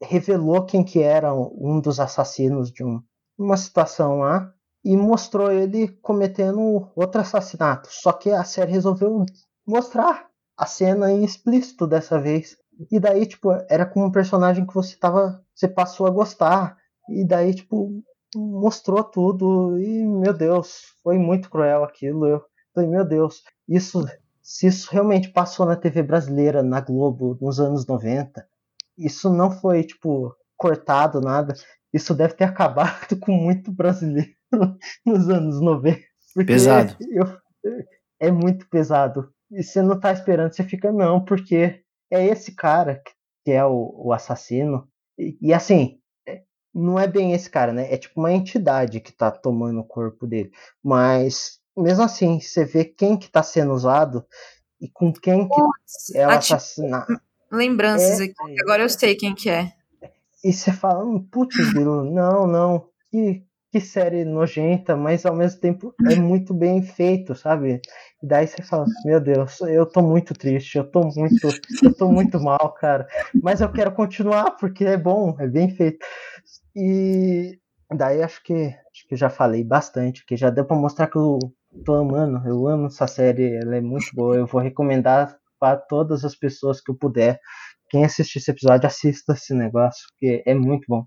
[SPEAKER 3] revelou quem que era um dos assassinos de um, uma situação lá e mostrou ele cometendo outro assassinato. Só que a série resolveu mostrar a cena em explícito dessa vez. E daí, tipo, era com um personagem que você tava. Você passou a gostar. E daí, tipo, mostrou tudo e, meu Deus, foi muito cruel aquilo. Eu falei, meu Deus, isso, se isso realmente passou na TV brasileira, na Globo, nos anos 90, isso não foi, tipo, cortado, nada. Isso deve ter acabado com muito brasileiro nos anos 90.
[SPEAKER 1] Pesado.
[SPEAKER 3] Eu, é muito pesado. E você não tá esperando, você fica, não, porque é esse cara que é o, o assassino. E, e assim, não é bem esse cara, né? É tipo uma entidade que tá tomando o corpo dele. Mas, mesmo assim, você vê quem que tá sendo usado e com quem que Putz, é o assassinato.
[SPEAKER 2] Lembranças é, aqui, agora eu sei quem que é.
[SPEAKER 3] E você fala, hum, putz, não, não, que, que série nojenta, mas ao mesmo tempo é muito bem feito, sabe? E daí você fala, meu Deus, eu tô muito triste, eu tô muito, eu tô muito mal, cara. Mas eu quero continuar porque é bom, é bem feito. E daí acho que acho que já falei bastante, que já deu para mostrar que eu tô amando, eu amo essa série, ela é muito boa, eu vou recomendar para todas as pessoas que eu puder. Quem assistir esse episódio, assista esse negócio, porque é muito bom.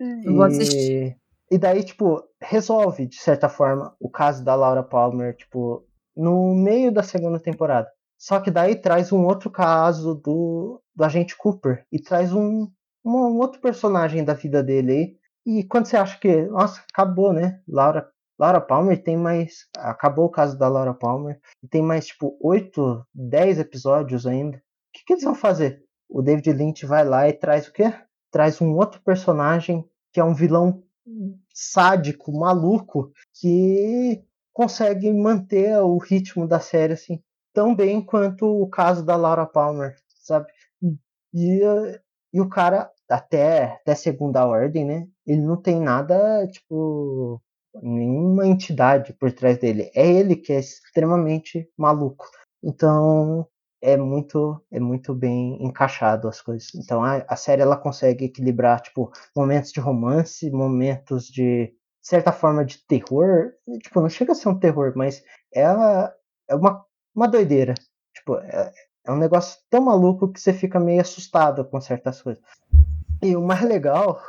[SPEAKER 2] Eu e... vou assistir.
[SPEAKER 3] E daí, tipo, resolve, de certa forma, o caso da Laura Palmer, tipo, no meio da segunda temporada. Só que daí traz um outro caso do, do agente Cooper. E traz um, um outro personagem da vida dele aí. E quando você acha que, nossa, acabou, né? Laura, Laura Palmer tem mais. Acabou o caso da Laura Palmer. E tem mais, tipo, 8, 10 episódios ainda. O que, que eles vão fazer? O David Lynch vai lá e traz o quê? Traz um outro personagem que é um vilão sádico, maluco, que consegue manter o ritmo da série assim tão bem quanto o caso da Laura Palmer, sabe? E, e o cara até, até segunda ordem, né? Ele não tem nada, tipo. nenhuma entidade por trás dele. É ele que é extremamente maluco. Então é muito é muito bem encaixado as coisas. Então a, a série ela consegue equilibrar tipo momentos de romance, momentos de certa forma de terror. Tipo, não chega a ser um terror, mas ela é uma, uma doideira. Tipo, é, é um negócio tão maluco que você fica meio assustado com certas coisas. E o mais legal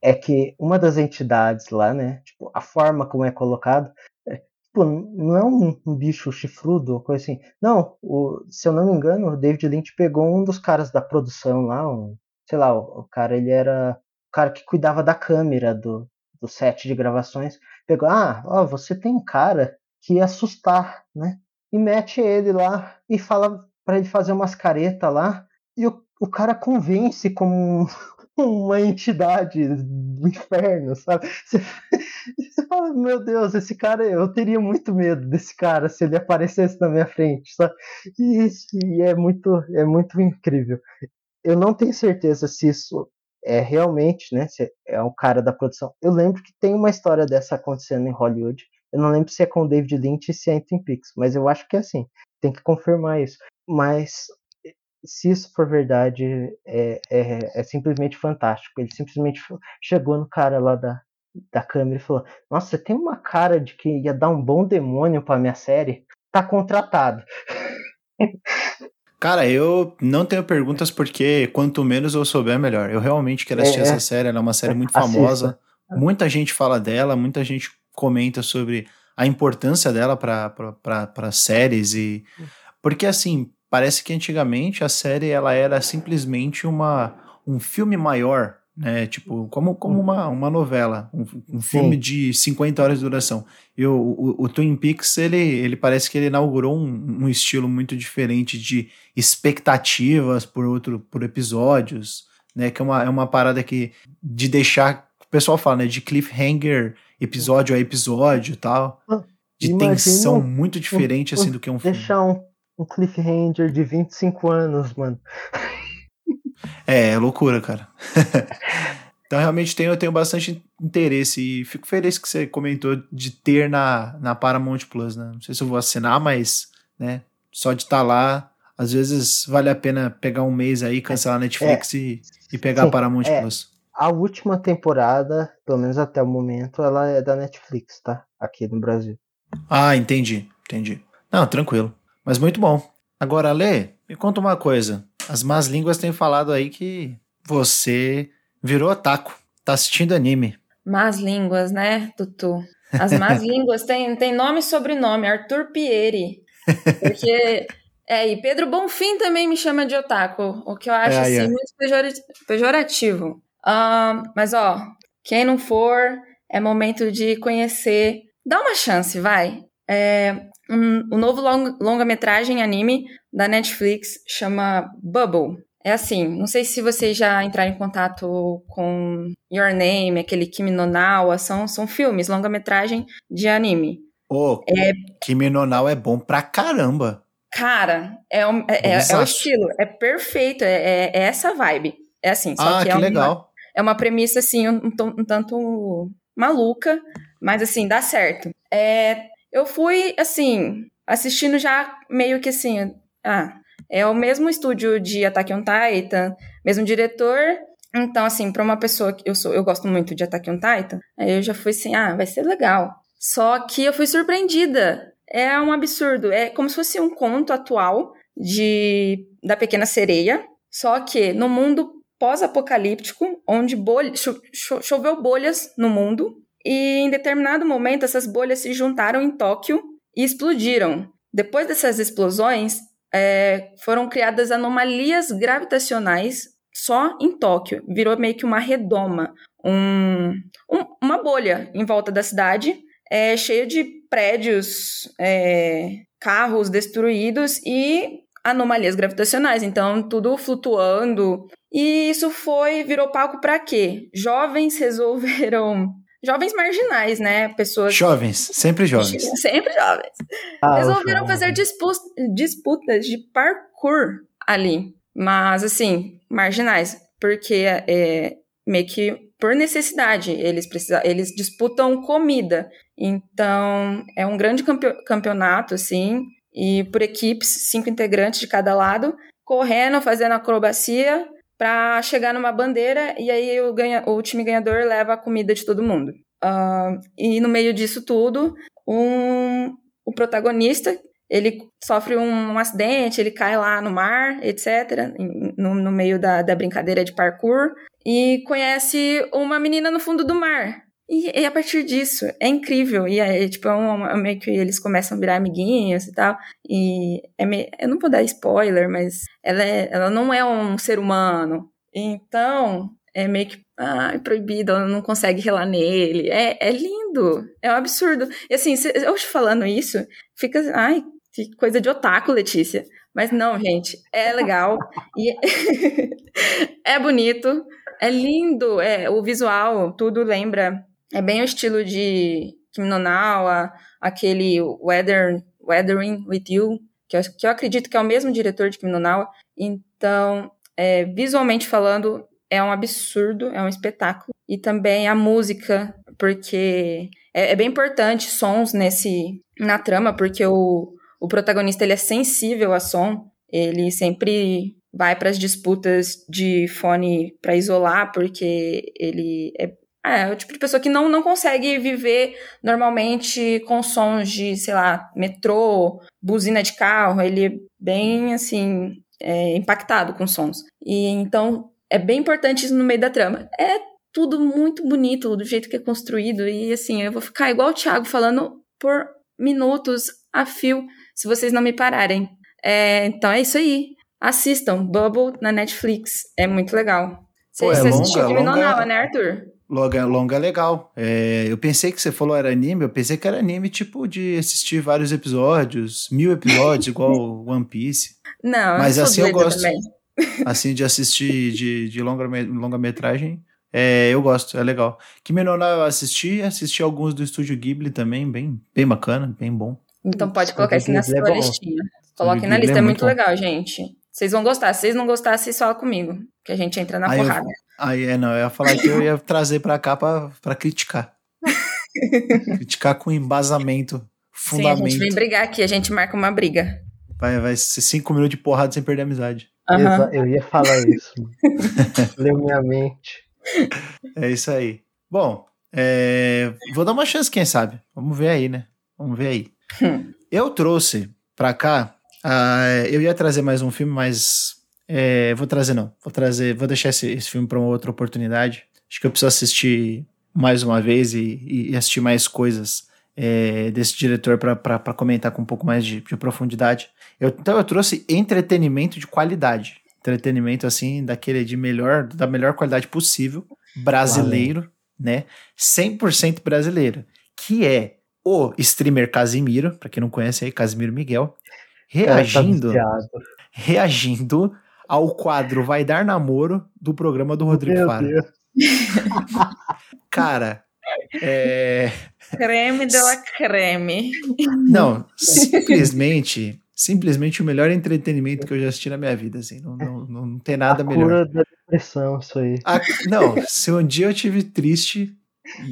[SPEAKER 3] é que uma das entidades lá, né? Tipo, a forma como é colocado, é, tipo, não é um, um, bicho chifrudo ou coisa assim. Não, o, se eu não me engano, o David Lynch pegou um dos caras da produção lá, um, sei lá, o, o cara ele era o cara que cuidava da câmera do, do set de gravações. Pegou, ah, ó, você tem um cara que assustar, né? E mete ele lá e fala para ele fazer umas caretas lá. E o, o cara convence como uma entidade do inferno, sabe? Você, você, fala, meu Deus, esse cara, eu teria muito medo desse cara se ele aparecesse na minha frente, sabe? E, e é muito, é muito incrível. Eu não tenho certeza se isso é realmente, né? Se é o cara da produção. Eu lembro que tem uma história dessa acontecendo em Hollywood. Eu não lembro se é com o David Lynch e se é em Twin Peaks, mas eu acho que é assim. Tem que confirmar isso. Mas se isso for verdade, é, é, é, simplesmente fantástico. Ele simplesmente chegou no cara lá da, da câmera e falou: Nossa, você tem uma cara de que ia dar um bom demônio pra minha série? Tá contratado.
[SPEAKER 1] Cara, eu não tenho perguntas porque quanto menos eu souber, melhor. Eu realmente quero assistir é, essa série, ela é uma série muito famosa. Muita gente fala dela, muita gente comenta sobre a importância dela para séries e porque assim parece que antigamente a série ela era simplesmente uma um filme maior né? Tipo, como, como uma, uma novela, um, um filme de 50 horas de duração. E o, o, o, Twin Peaks, ele, ele parece que ele inaugurou um, um estilo muito diferente de expectativas por outro por episódios, né? Que é uma, é uma parada que de deixar, o pessoal fala, né? De cliffhanger episódio a episódio e tal. Ah, de Imagina tensão muito diferente, assim, do que um
[SPEAKER 3] filme. Deixar um, um cliffhanger de 25 anos, mano.
[SPEAKER 1] É, é loucura, cara. então, realmente tenho, eu tenho bastante interesse e fico feliz que você comentou de ter na, na Paramount Plus, né? Não sei se eu vou assinar, mas, né, só de estar tá lá, às vezes vale a pena pegar um mês aí, cancelar a Netflix é, e, e pegar sim, a Paramount é, Plus.
[SPEAKER 3] A última temporada, pelo menos até o momento, ela é da Netflix, tá? Aqui no Brasil.
[SPEAKER 1] Ah, entendi, entendi. Não, tranquilo. Mas muito bom. Agora, Lê, me conta uma coisa. As más línguas têm falado aí que você virou otaku, tá assistindo anime.
[SPEAKER 2] Más línguas, né, Tutu? As más línguas têm tem nome e sobrenome, Arthur Pieri. Porque. É, e Pedro Bonfim também me chama de otaku, o que eu acho é, assim, é. muito pejorativo. Um, mas ó, quem não for, é momento de conhecer. Dá uma chance, vai. É, um, um novo long, longa-metragem anime da Netflix chama Bubble. É assim, não sei se vocês já entraram em contato com Your Name, aquele Kimi no Nawa, são, são filmes, longa-metragem de anime.
[SPEAKER 1] Ô, oh, é, Kimi no Nawa é bom pra caramba.
[SPEAKER 2] Cara, é, o, é, é, é o estilo, é perfeito, é, é, é, essa vibe. É assim, só
[SPEAKER 1] ah,
[SPEAKER 2] que,
[SPEAKER 1] é
[SPEAKER 2] que
[SPEAKER 1] uma, legal.
[SPEAKER 2] É uma premissa, assim, um, um, tanto maluca, mas assim, dá certo. É, eu fui, assim, assistindo já meio que assim, ah, é o mesmo estúdio de Attack on Titan, mesmo diretor. Então, assim, para uma pessoa que eu sou, eu gosto muito de Attack on Titan, aí eu já fui assim, ah, vai ser legal. Só que eu fui surpreendida. É um absurdo. É como se fosse um conto atual de da Pequena Sereia, só que no mundo pós-apocalíptico, onde bolha, cho, cho, choveu bolhas no mundo, e em determinado momento essas bolhas se juntaram em Tóquio e explodiram. Depois dessas explosões, é, foram criadas anomalias gravitacionais só em Tóquio. Virou meio que uma redoma, um, um, uma bolha em volta da cidade, é, cheia de prédios, é, carros destruídos e anomalias gravitacionais. Então, tudo flutuando. E isso foi, virou palco para quê? Jovens resolveram jovens marginais, né? Pessoas.
[SPEAKER 1] Jovens, sempre jovens.
[SPEAKER 2] Sempre jovens. Ah, Resolveram fazer disputas de parkour ali. Mas, assim, marginais. Porque é, meio que por necessidade. Eles precisam, eles disputam comida. Então, é um grande campeonato, assim, e por equipes, cinco integrantes de cada lado, correndo, fazendo acrobacia para chegar numa bandeira e aí o, ganha, o time ganhador leva a comida de todo mundo. Uh, e no meio disso tudo, um, o protagonista ele sofre um, um, acidente, ele cai lá no mar, etc., no, no meio da, da brincadeira de parkour, e conhece uma menina no fundo do mar. E, e, a partir disso, é incrível. E aí, tipo, é, um, é meio que eles começam a virar amiguinhos e tal. E é meio, eu não vou dar spoiler, mas ela, é, ela não é um ser humano. Então, é meio que ah, é proibido, ela não consegue relar nele. É, é lindo, é um absurdo. E assim, eu te falando isso, fica. Ai, que coisa de otaku, Letícia. Mas não, gente, é legal. e é bonito, é lindo, é o visual, tudo lembra. É bem o estilo de Kim Nonawa, aquele Weather, Weathering with You, que eu, que eu acredito que é o mesmo diretor de Kim Nonawa. Então, é, visualmente falando, é um absurdo, é um espetáculo. E também a música, porque é, é bem importante sons nesse na trama, porque o, o protagonista ele é sensível a som, ele sempre vai para as disputas de fone para isolar, porque ele é, é, é, o tipo de pessoa que não, não consegue viver normalmente com sons de, sei lá, metrô, buzina de carro, ele é bem, assim, é, impactado com sons. E então é bem importante isso no meio da trama. É tudo muito bonito do jeito que é construído e assim, eu vou ficar igual o Thiago falando por minutos a fio se vocês não me pararem. É, então é isso aí. Assistam Bubble na Netflix. É muito legal. Você, Pô, é você longa, assistiu longa, né, Arthur?
[SPEAKER 1] Longa, longa é legal. É, eu pensei que você falou era anime, eu pensei que era anime tipo de assistir vários episódios, mil episódios, igual One Piece.
[SPEAKER 2] Não,
[SPEAKER 1] Mas eu assim eu gosto. Também. Assim, de assistir de, de longa-metragem. Longa é, eu gosto, é legal. Kimi no eu assisti, assisti alguns do Estúdio Ghibli também, bem, bem bacana, bem bom.
[SPEAKER 2] Então pode colocar isso na sua é listinha. Coloquem na lista, é, é muito, legal, gente. Vocês vão gostar. Se vocês não gostarem, vocês falam comigo, que a gente entra na aí porrada. Eu,
[SPEAKER 1] aí é, não, eu ia falar que eu ia trazer pra cá pra, pra criticar. criticar com embasamento, fundamento. Sim, a
[SPEAKER 2] gente vem brigar aqui, a gente marca uma briga.
[SPEAKER 1] Vai, vai ser cinco minutos de porrada sem perder a amizade.
[SPEAKER 3] Uhum. Eu ia falar isso. Leu minha mente.
[SPEAKER 1] É isso aí. Bom, é, vou dar uma chance, quem sabe. Vamos ver aí, né? Vamos ver aí. Hum. Eu trouxe pra cá. Uh, eu ia trazer mais um filme, mas. É, vou trazer, não. Vou trazer. Vou deixar esse, esse filme pra uma outra oportunidade. Acho que eu preciso assistir mais uma vez e, e assistir mais coisas é, desse diretor para comentar com um pouco mais de, de profundidade. Eu, então eu trouxe entretenimento de qualidade. Entretenimento assim, daquele de melhor, da melhor qualidade possível, brasileiro, Valeu. né? 100% brasileiro, que é o streamer Casimiro, para quem não conhece aí, Casimiro Miguel, reagindo, tá reagindo ao quadro Vai Dar Namoro do programa do Rodrigo Faro. Cara, é...
[SPEAKER 2] Creme de la creme.
[SPEAKER 1] Não, simplesmente, simplesmente o melhor entretenimento que eu já assisti na minha vida, assim, não, não, não tem nada
[SPEAKER 3] a
[SPEAKER 1] melhor.
[SPEAKER 3] Cura da depressão, isso aí.
[SPEAKER 1] A, não, se um dia eu tive triste,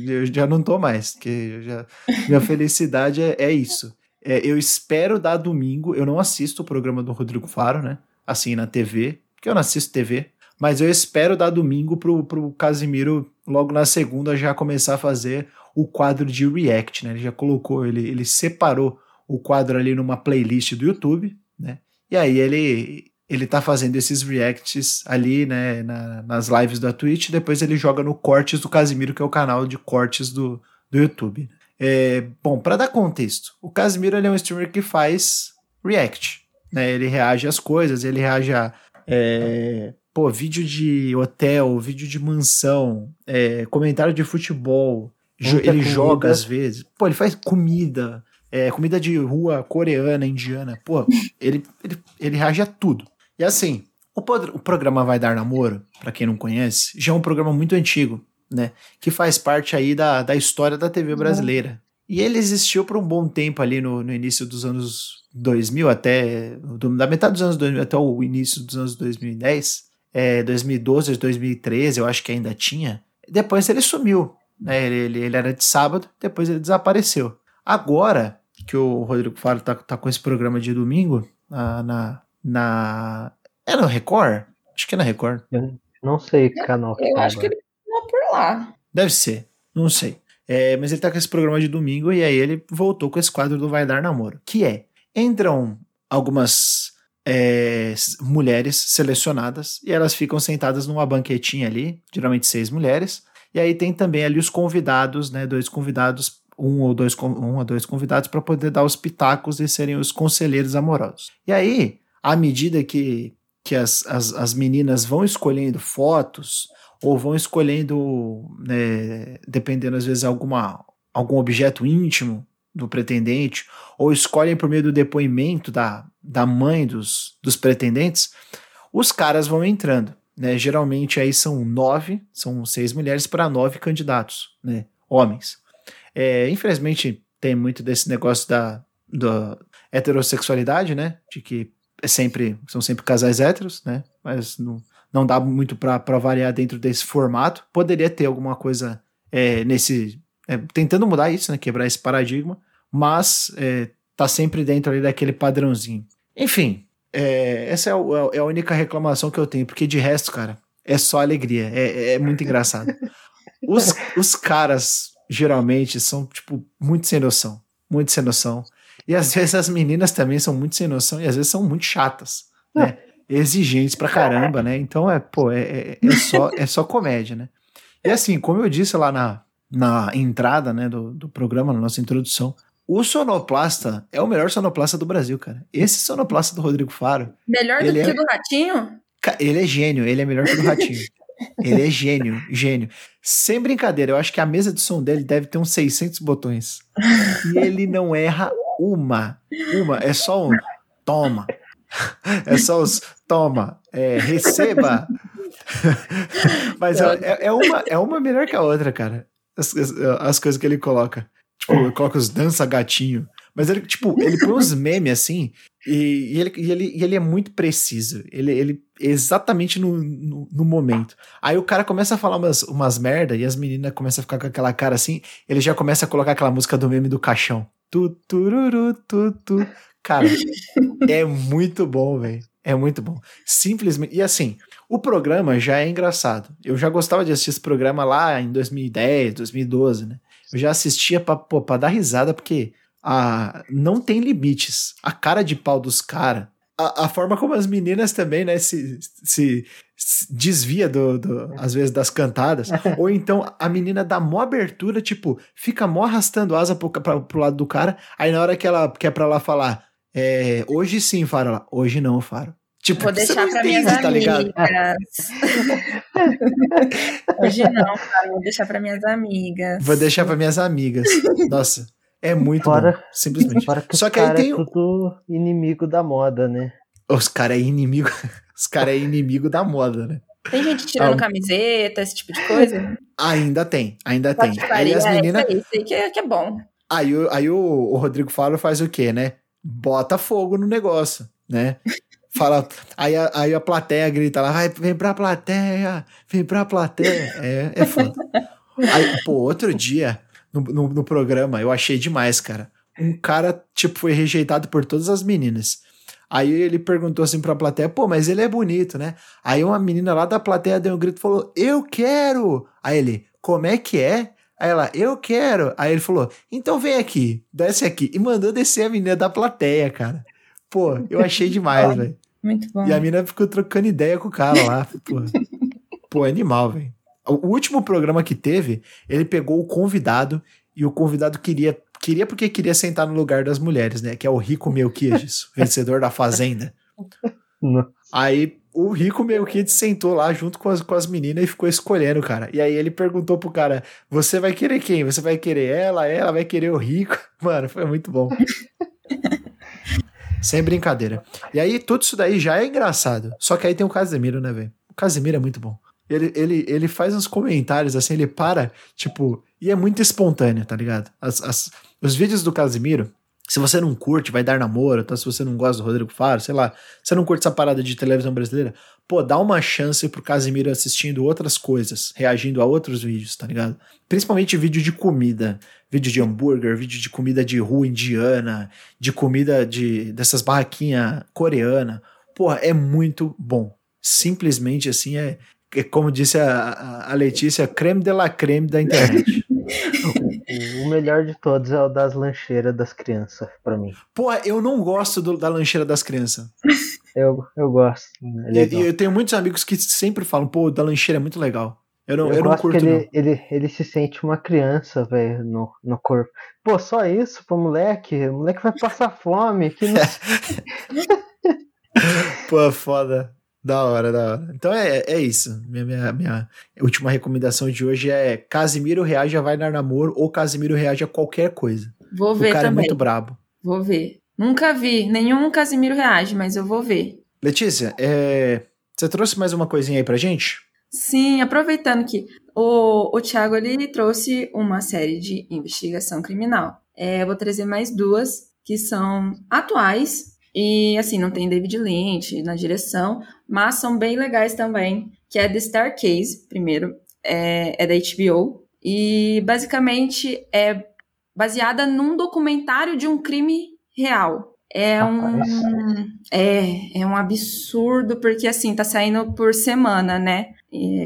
[SPEAKER 1] eu já não tô mais, porque já, minha felicidade é, é isso. É, eu espero dar domingo, eu não assisto o programa do Rodrigo Faro, né? Assim, na TV, porque eu não assisto TV, mas eu espero dar domingo pro, pro Casimiro, logo na segunda, já começar a fazer o quadro de react, né? Ele já colocou, ele, ele separou o quadro ali numa playlist do YouTube, né? E aí ele ele tá fazendo esses reacts ali, né, na, nas lives da Twitch, depois ele joga no Cortes do Casimiro, que é o canal de cortes do, do YouTube. É, bom, para dar contexto, o Casimiro é um streamer que faz react, né, ele reage às coisas, ele reage a é, pô, vídeo de hotel, vídeo de mansão, é, comentário de futebol, jo ele comida. joga às vezes, pô, ele faz comida, é, comida de rua coreana, indiana, pô, ele, ele, ele reage a tudo. E assim, o, o programa Vai Dar Namoro, para quem não conhece, já é um programa muito antigo, né? Que faz parte aí da, da história da TV uhum. brasileira. E ele existiu por um bom tempo ali no, no início dos anos 2000 até do, da metade dos anos 2000 até o início dos anos 2010, é, 2012, 2013, eu acho que ainda tinha. Depois ele sumiu. Né? Ele, ele, ele era de sábado, depois ele desapareceu. Agora que o Rodrigo Faro tá, tá com esse programa de domingo, na, na, na. É no Record? Acho que é na Record.
[SPEAKER 3] Eu não sei que canal que
[SPEAKER 2] Eu
[SPEAKER 3] tá
[SPEAKER 2] acho que ele tá por lá.
[SPEAKER 1] Deve ser, não sei. É, mas ele tá com esse programa de domingo e aí ele voltou com esse quadro do Vai Dar Namoro. Que é, entram algumas é, mulheres selecionadas e elas ficam sentadas numa banquetinha ali, geralmente seis mulheres. E aí tem também ali os convidados, né? Dois convidados, um ou dois, um ou dois convidados para poder dar os pitacos e serem os conselheiros amorosos. E aí, à medida que, que as, as, as meninas vão escolhendo fotos ou vão escolhendo, né, dependendo às vezes alguma algum objeto íntimo do pretendente, ou escolhem por meio do depoimento da, da mãe dos, dos pretendentes, os caras vão entrando. Né? Geralmente aí são nove, são seis mulheres para nove candidatos, né? homens. É, infelizmente tem muito desse negócio da, da heterossexualidade, né? De que é sempre, são sempre casais héteros, né? Mas não, não dá muito para variar dentro desse formato. Poderia ter alguma coisa é, nesse. é, tentando mudar isso, né? Quebrar esse paradigma, mas é, tá sempre dentro ali daquele padrãozinho. Enfim, é, essa é, o- é a única reclamação que eu tenho, porque de resto, cara, é só alegria. É, é muito engraçado. Os, os caras, geralmente, são, tipo, muito sem noção. Muito sem noção. E às vezes as meninas também são muito sem noção e às vezes são muito chatas, né? Exigentes pra caramba, né? Então é, pô, é, é, é só, é só comédia, né? E assim, como eu disse lá na, na entrada né, do, do programa, na nossa introdução, o sonoplasta é o melhor sonoplasta do Brasil, cara. Esse sonoplasta do Rodrigo Faro,
[SPEAKER 2] Melhor do que
[SPEAKER 1] é-
[SPEAKER 2] o do Ratinho?
[SPEAKER 1] Ele é gênio, ele é melhor que o do Ratinho. ele é gênio, gênio. Sem brincadeira, eu acho que a mesa de som dele deve ter uns 600 botões. E ele não erra uma. Uma, é só um toma. É só os toma, é, receba. Mas é, é- é uma, é uma melhor que a outra, cara. As, as- as coisas que ele coloca. Tipo, ele coloca os dança gatinho. Mas ele, tipo, ele põe uns memes assim, e, e ele, e, ele, e ele é muito preciso. Ele, ele exatamente no, no, no momento. Aí o cara começa a falar umas, umas merda e as meninas começam a ficar com aquela cara assim. Ele já começa a colocar aquela música do meme do caixão. Tu, tururu, tu, tu. Cara, é muito bom, velho. É muito bom. Simplesmente. E assim, o programa já é engraçado. Eu já gostava de assistir esse programa lá em 2010, 2012, né? Eu já assistia pra, pô, pra dar risada, porque a, não tem limites. A cara de pau dos caras. A, a forma como as meninas também, né, se, se, se desvia do, do- às vezes das cantadas. Ou então a menina dá mó abertura, tipo, fica mó arrastando asa pro, pra, pro lado do cara. Aí na hora que ela quer pra lá falar, é, hoje sim, Faro, ela, hoje não, Faro. Tipo,
[SPEAKER 2] Vou
[SPEAKER 1] você
[SPEAKER 2] deixar
[SPEAKER 1] entende,
[SPEAKER 2] minhas
[SPEAKER 1] tá ligado?
[SPEAKER 2] amigas. Hoje não, cara. Vou deixar pra minhas amigas.
[SPEAKER 1] Vou deixar pra minhas amigas. Nossa, é muito
[SPEAKER 3] Fora-
[SPEAKER 1] bom, simplesmente.
[SPEAKER 3] Fora que
[SPEAKER 1] Só que aí
[SPEAKER 3] caras
[SPEAKER 1] tem
[SPEAKER 3] é
[SPEAKER 1] o-
[SPEAKER 3] tudo inimigo da moda, né?
[SPEAKER 1] Os caras é inimigo, os caras é inimigo da moda, né?
[SPEAKER 2] Tem gente tirando
[SPEAKER 1] Ah,
[SPEAKER 2] camiseta, esse tipo de coisa?
[SPEAKER 1] Ainda tem, ainda tem. Aí as
[SPEAKER 2] é,
[SPEAKER 1] meninas,
[SPEAKER 2] isso aí, isso aí que é, que é bom.
[SPEAKER 1] aí, o, aí o, o Rodrigo Faro faz o quê, né? Bota fogo no negócio, né? Fala, aí a, aí a plateia grita lá, vai, vem pra plateia, vem pra plateia. É, é foda. Aí, pô, outro dia, no, no, no programa, eu achei demais, cara. Um cara, tipo, foi rejeitado por todas as meninas. Aí ele perguntou assim pra plateia, pô, mas ele é bonito, né? Aí uma menina lá da plateia deu um grito e falou, eu quero! Aí ele, como é que é? Aí ela, eu quero! Aí ele falou, então vem aqui, desce aqui. E mandou descer a menina da plateia, cara. Pô, eu achei demais, velho.
[SPEAKER 2] Muito bom.
[SPEAKER 1] E a menina ficou trocando ideia com o cara lá. Pô, pô animal, velho. O último programa que teve, ele pegou o convidado e o convidado queria. Queria porque queria sentar no lugar das mulheres, né? Que é o Rico Melquiades, vencedor da Fazenda.
[SPEAKER 3] Não.
[SPEAKER 1] Aí o Rico Melquiades sentou lá junto com as, com as meninas e ficou escolhendo, cara. E aí ele perguntou pro cara: Você vai querer quem? Você vai querer ela? Ela vai querer o Rico? Mano, foi muito bom. Sem brincadeira. E aí, tudo isso daí já é engraçado. Só que aí tem o Casemiro, né, velho? O Casemiro é muito bom. Ele, ele, ele faz uns comentários assim, ele para, tipo, e é muito espontâneo, tá ligado? As, as- os vídeos do Casemiro, se você não curte, vai dar namoro, então se você não gosta do Rodrigo Faro, sei lá, você não curte essa parada de televisão brasileira, pô, dá uma chance pro Casimiro assistindo outras coisas, reagindo a outros vídeos, tá ligado? Principalmente vídeo de comida, vídeo de hambúrguer, vídeo de comida de rua indiana, de comida de dessas barraquinhas coreana. Porra, é muito bom. Simplesmente assim é, é como disse a, a Letícia, creme de la creme da internet.
[SPEAKER 3] O melhor de todos é o das lancheiras das crianças, para mim.
[SPEAKER 1] Porra, eu não gosto do, da lancheira das crianças.
[SPEAKER 3] Eu, eu gosto.
[SPEAKER 1] É e, eu tenho muitos amigos que sempre falam, pô, da lancheira é muito legal. Eu não, eu, eu não curto,
[SPEAKER 3] que ele,
[SPEAKER 1] não.
[SPEAKER 3] Ele, ele se sente uma criança, velho, no, no corpo. Pô, só isso pro moleque? O moleque vai passar fome. Que não...
[SPEAKER 1] pô, foda. Da hora, da hora. Então é, é isso. Minha, minha, minha última recomendação de hoje é Casimiro reage a Vai Dar Namoro ou Casimiro reage a qualquer coisa.
[SPEAKER 2] Vou ver
[SPEAKER 1] o cara
[SPEAKER 2] também.
[SPEAKER 1] é muito brabo.
[SPEAKER 2] Vou ver. Nunca vi nenhum Casimiro reage, mas eu vou ver.
[SPEAKER 1] Letícia, é... você trouxe mais uma coisinha aí pra gente?
[SPEAKER 2] Sim, aproveitando que o, o Thiago ele trouxe uma série de investigação criminal. É, eu vou trazer mais duas que são atuais e assim, não tem David Lynch na direção, mas são bem legais também, que é The Star Case, primeiro, é, é da HBO, e basicamente é baseada num documentário de um crime real. É um, é, é um absurdo, porque assim, tá saindo por semana, né?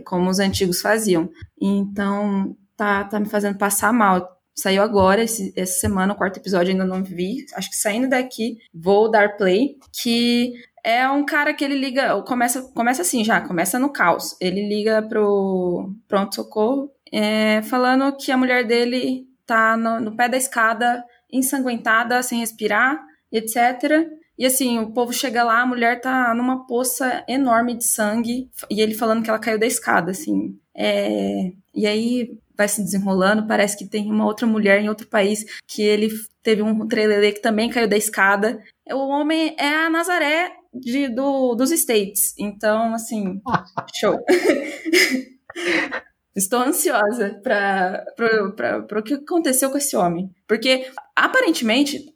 [SPEAKER 2] como os antigos faziam. Então, tá, tá me fazendo passar mal. Saiu agora, esse, essa semana, o quarto episódio ainda não vi. Acho que saindo daqui, vou dar play. Que é um cara que ele liga. Começa, começa assim já, começa no caos. Ele liga pro pronto-socorro, é, falando que a mulher dele tá no, no pé da escada, ensanguentada, sem respirar, etc. E assim, o povo chega lá, a mulher tá numa poça enorme de sangue, e ele falando que ela caiu da escada, assim. É... E aí vai se desenrolando, parece que tem uma outra mulher em outro país que ele teve um trailer que também caiu da escada. O homem é a Nazaré de, do, dos States. Então, assim, show. Estou ansiosa para o que aconteceu com esse homem. Porque, aparentemente,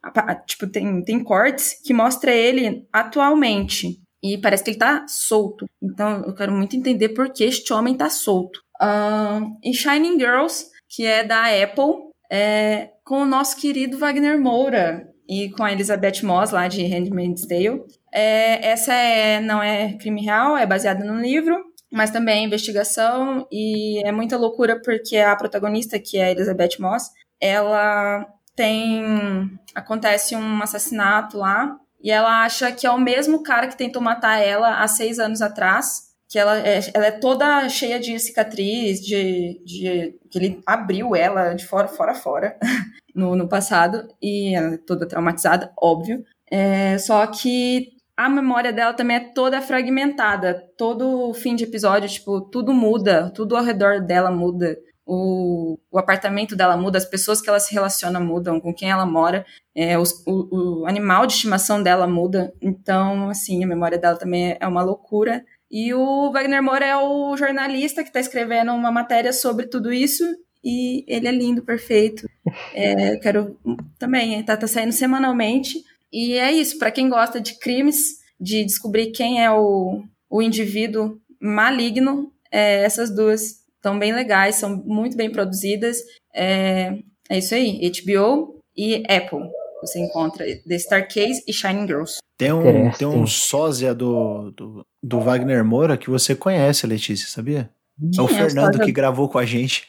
[SPEAKER 2] tipo, tem, tem cortes que mostra ele atualmente. E parece que ele tá solto. Então, eu quero muito entender por que este homem tá solto. Uh, em Shining Girls, que é da Apple, é, com o nosso querido Wagner Moura e com a Elizabeth Moss, lá de Handmaid's Tale. É, essa é, não é crime real, é baseada no livro mas também é investigação e é muita loucura porque a protagonista, que é a Elizabeth Moss, ela tem acontece um assassinato lá e ela acha que é o mesmo cara que tentou matar ela há seis anos atrás, que ela é, ela é toda cheia de cicatriz, de, de que ele abriu ela de fora, fora, fora no, no passado e ela é toda traumatizada, óbvio. É, só que a memória dela também é toda fragmentada. Todo fim de episódio, tipo, tudo muda, tudo ao redor dela muda. O, o apartamento dela muda, as pessoas que ela se relaciona mudam, com quem ela mora, é, os, o, o animal de estimação dela muda. Então, assim, a memória dela também é uma loucura. E o Wagner Moura é o jornalista que está escrevendo uma matéria sobre tudo isso. E ele é lindo, perfeito. É, quero também, tá, tá saindo semanalmente. E é isso, para quem gosta de crimes, de descobrir quem é o, o indivíduo maligno, é, essas duas estão bem legais, são muito bem produzidas. É, é isso aí, HBO e Apple. Você encontra The Star Case e Shining Girls.
[SPEAKER 1] Tem um, tem um sósia do, do, do Wagner Moura que você conhece, Letícia, sabia? é o Fernando que gravou com a gente.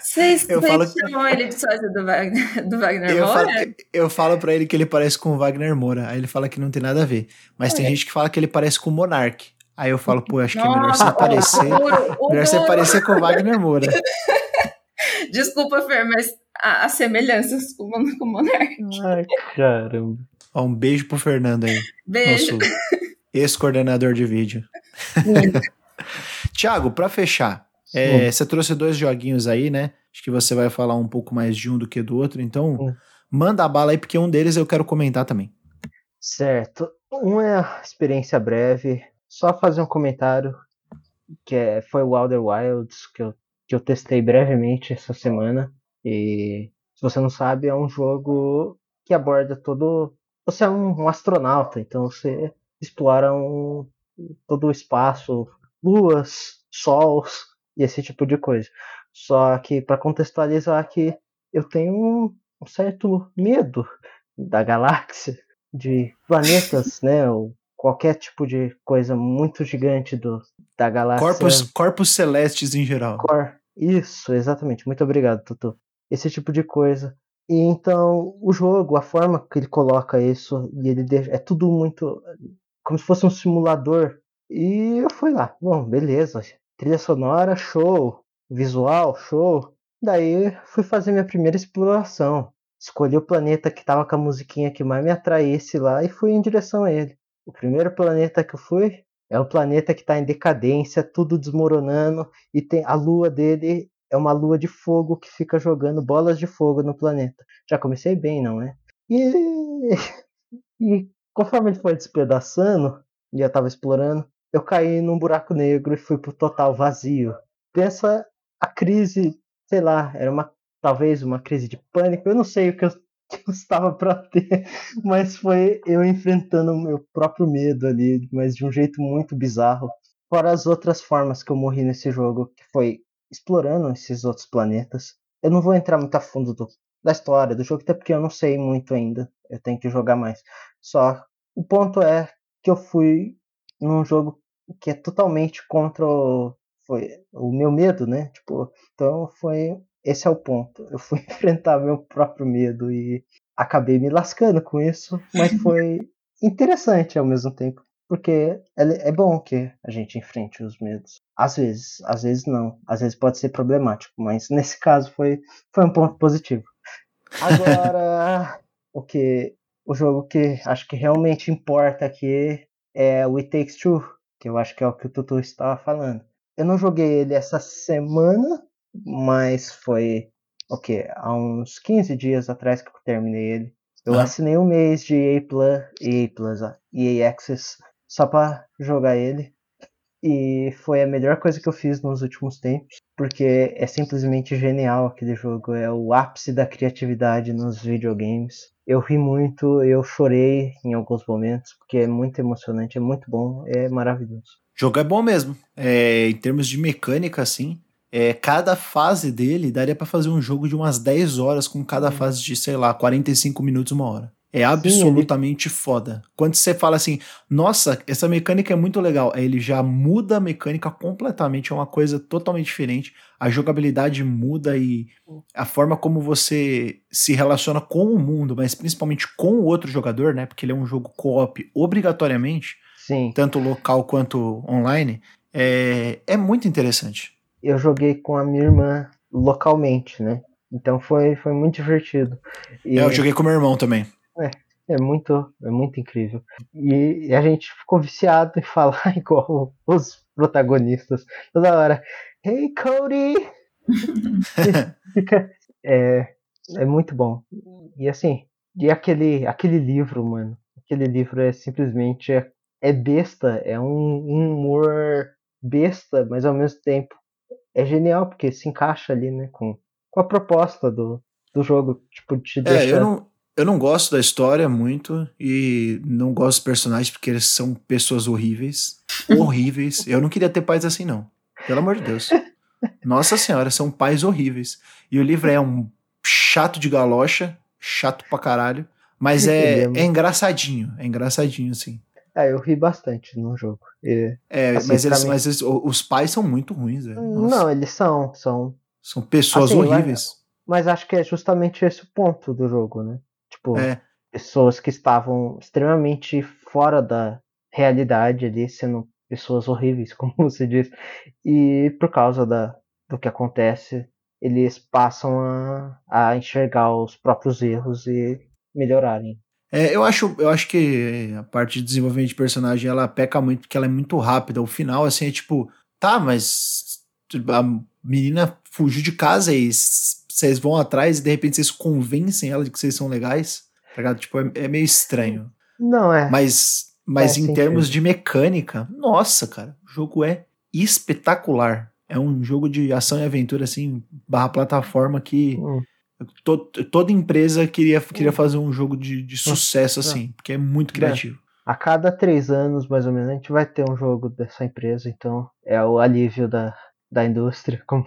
[SPEAKER 2] Vocês eu falo chamam ele de sócio do Wagner, do Wagner
[SPEAKER 1] eu
[SPEAKER 2] Moura?
[SPEAKER 1] Falo, eu falo pra ele que ele parece com o Wagner Moura. Aí ele fala que não tem nada a ver. Mas é. tem gente que fala que ele parece com o Monark. Aí eu falo, pô, acho que é melhor você parecer. melhor você parecer com o Wagner Moura.
[SPEAKER 2] Desculpa, Fer, mas as semelhanças com, com o Monark.
[SPEAKER 3] Ai, caramba.
[SPEAKER 1] Ó, um beijo pro Fernando aí.
[SPEAKER 2] Beijo.
[SPEAKER 1] Nosso ex-coordenador de vídeo. Tiago, pra fechar, é, você trouxe dois joguinhos aí, né? Acho que você vai falar um pouco mais de um do que do outro, então Sim. manda a bala aí, porque um deles eu quero comentar também.
[SPEAKER 3] Certo. Um é a experiência breve, só fazer um comentário, que é, foi o Outer Wilds, que eu, que eu testei brevemente essa semana. E se você não sabe, é um jogo que aborda todo. Você é um, um astronauta, então você explora um, todo o espaço, luas, sols e esse tipo de coisa. Só que para contextualizar aqui, eu tenho um, um certo medo da galáxia, de planetas, né? Ou qualquer tipo de coisa muito gigante do, da galáxia.
[SPEAKER 1] Corpos, corpos celestes em geral.
[SPEAKER 3] Cor... Isso, exatamente. Muito obrigado, Tutu. Esse tipo de coisa. E então, o jogo, a forma que ele coloca isso, e ele deixa, é tudo muito. como se fosse um simulador. E eu fui lá. Bom, beleza. Trilha sonora, show. Visual, show. Daí fui fazer minha primeira exploração. Escolhi o planeta que tava com a musiquinha que mais me atraísse lá e fui em direção a ele. O primeiro planeta que eu fui é o planeta que está em decadência, tudo desmoronando e tem a lua dele é uma lua de fogo que fica jogando bolas de fogo no planeta. Já comecei bem, não é? E, e conforme ele foi despedaçando e eu estava explorando, eu caí num buraco negro e fui pro total vazio. Pensa a crise, sei lá, era uma talvez uma crise de pânico, eu não sei o que eu, que eu estava para ter, mas foi eu enfrentando o meu próprio medo ali, mas de um jeito muito bizarro. Fora as outras formas que eu morri nesse jogo, que foi explorando esses outros planetas. Eu não vou entrar muito a fundo do, da história do jogo, até porque eu não sei muito ainda. Eu tenho que jogar mais. Só o ponto é que eu fui num jogo que é totalmente contra o, foi o meu medo, né? Tipo, então foi esse é o ponto. Eu fui enfrentar meu próprio medo e acabei me lascando com isso, mas foi interessante ao mesmo tempo, porque é, é bom que a gente enfrente os medos. Às vezes, às vezes não, às vezes pode ser problemático, mas nesse caso foi, foi um ponto positivo. Agora, o que o jogo que acho que realmente importa aqui é o It Takes Two, que eu acho que é o que o Tutu estava falando. Eu não joguei ele essa semana, mas foi o okay, Há uns 15 dias atrás que eu terminei ele. Eu ah. assinei um mês de EA Plus, EA Plus, EA Access só para jogar ele. E foi a melhor coisa que eu fiz nos últimos tempos, porque é simplesmente genial aquele jogo, é o ápice da criatividade nos videogames. Eu ri muito, eu chorei em alguns momentos, porque é muito emocionante, é muito bom, é maravilhoso.
[SPEAKER 1] O jogo é bom mesmo. É, em termos de mecânica, assim, é, cada fase dele daria para fazer um jogo de umas 10 horas com cada fase de, sei lá, 45 minutos, uma hora. É absolutamente Sim, ele... foda. Quando você fala assim, nossa, essa mecânica é muito legal, aí ele já muda a mecânica completamente, é uma coisa totalmente diferente. A jogabilidade muda e a forma como você se relaciona com o mundo, mas principalmente com o outro jogador, né? Porque ele é um jogo co-op obrigatoriamente,
[SPEAKER 3] Sim.
[SPEAKER 1] tanto local quanto online, é, é muito interessante
[SPEAKER 3] eu joguei com a minha irmã localmente, né? Então foi, foi muito divertido.
[SPEAKER 1] E, é, eu joguei com meu irmão também.
[SPEAKER 3] É, é muito, é muito incrível. E, e a gente ficou viciado em falar igual os protagonistas toda hora. Hey Cody! Fica, é, é muito bom. E assim, e aquele, aquele livro, mano. Aquele livro é simplesmente é, é besta, é um, um humor besta, mas ao mesmo tempo é genial, porque se encaixa ali, né, com, com a proposta do, do jogo. Tipo, te é,
[SPEAKER 1] eu não, eu não gosto da história muito e não gosto dos personagens porque eles são pessoas horríveis. horríveis. Eu não queria ter pais assim, não. Pelo amor de Deus. Nossa senhora, são pais horríveis. E o livro é um chato de galocha, chato pra caralho. Mas é, é engraçadinho, é engraçadinho, assim.
[SPEAKER 3] É, eu ri bastante no jogo.
[SPEAKER 1] E, é, assim, mas, eles, mim... mas eles, os pais são muito ruins, velho.
[SPEAKER 3] Não, eles são, são.
[SPEAKER 1] São pessoas assim, horríveis.
[SPEAKER 3] Mas, mas acho que é justamente esse o ponto do jogo, né? Tipo, é. pessoas que estavam extremamente fora da realidade ali, sendo pessoas horríveis, como você disse. E por causa da, do que acontece, eles passam a, a enxergar os próprios erros e melhorarem.
[SPEAKER 1] É, eu, acho, eu acho que a parte de desenvolvimento de personagem ela peca muito porque ela é muito rápida. O final, assim, é tipo, tá, mas a menina fugiu de casa e vocês vão atrás e de repente vocês convencem ela de que vocês são legais. Tá tipo, é, é, meio estranho.
[SPEAKER 3] Não é.
[SPEAKER 1] Mas, mas em termos de mecânica, nossa, cara, o jogo é espetacular. É um jogo de ação e aventura, assim, barra plataforma que. Hum to, toda empresa queria, queria fazer um jogo de, de sucesso assim, porque é muito criativo.
[SPEAKER 3] A cada três anos, mais ou menos, a gente vai ter um jogo dessa empresa, então é o alívio da, da indústria. Como...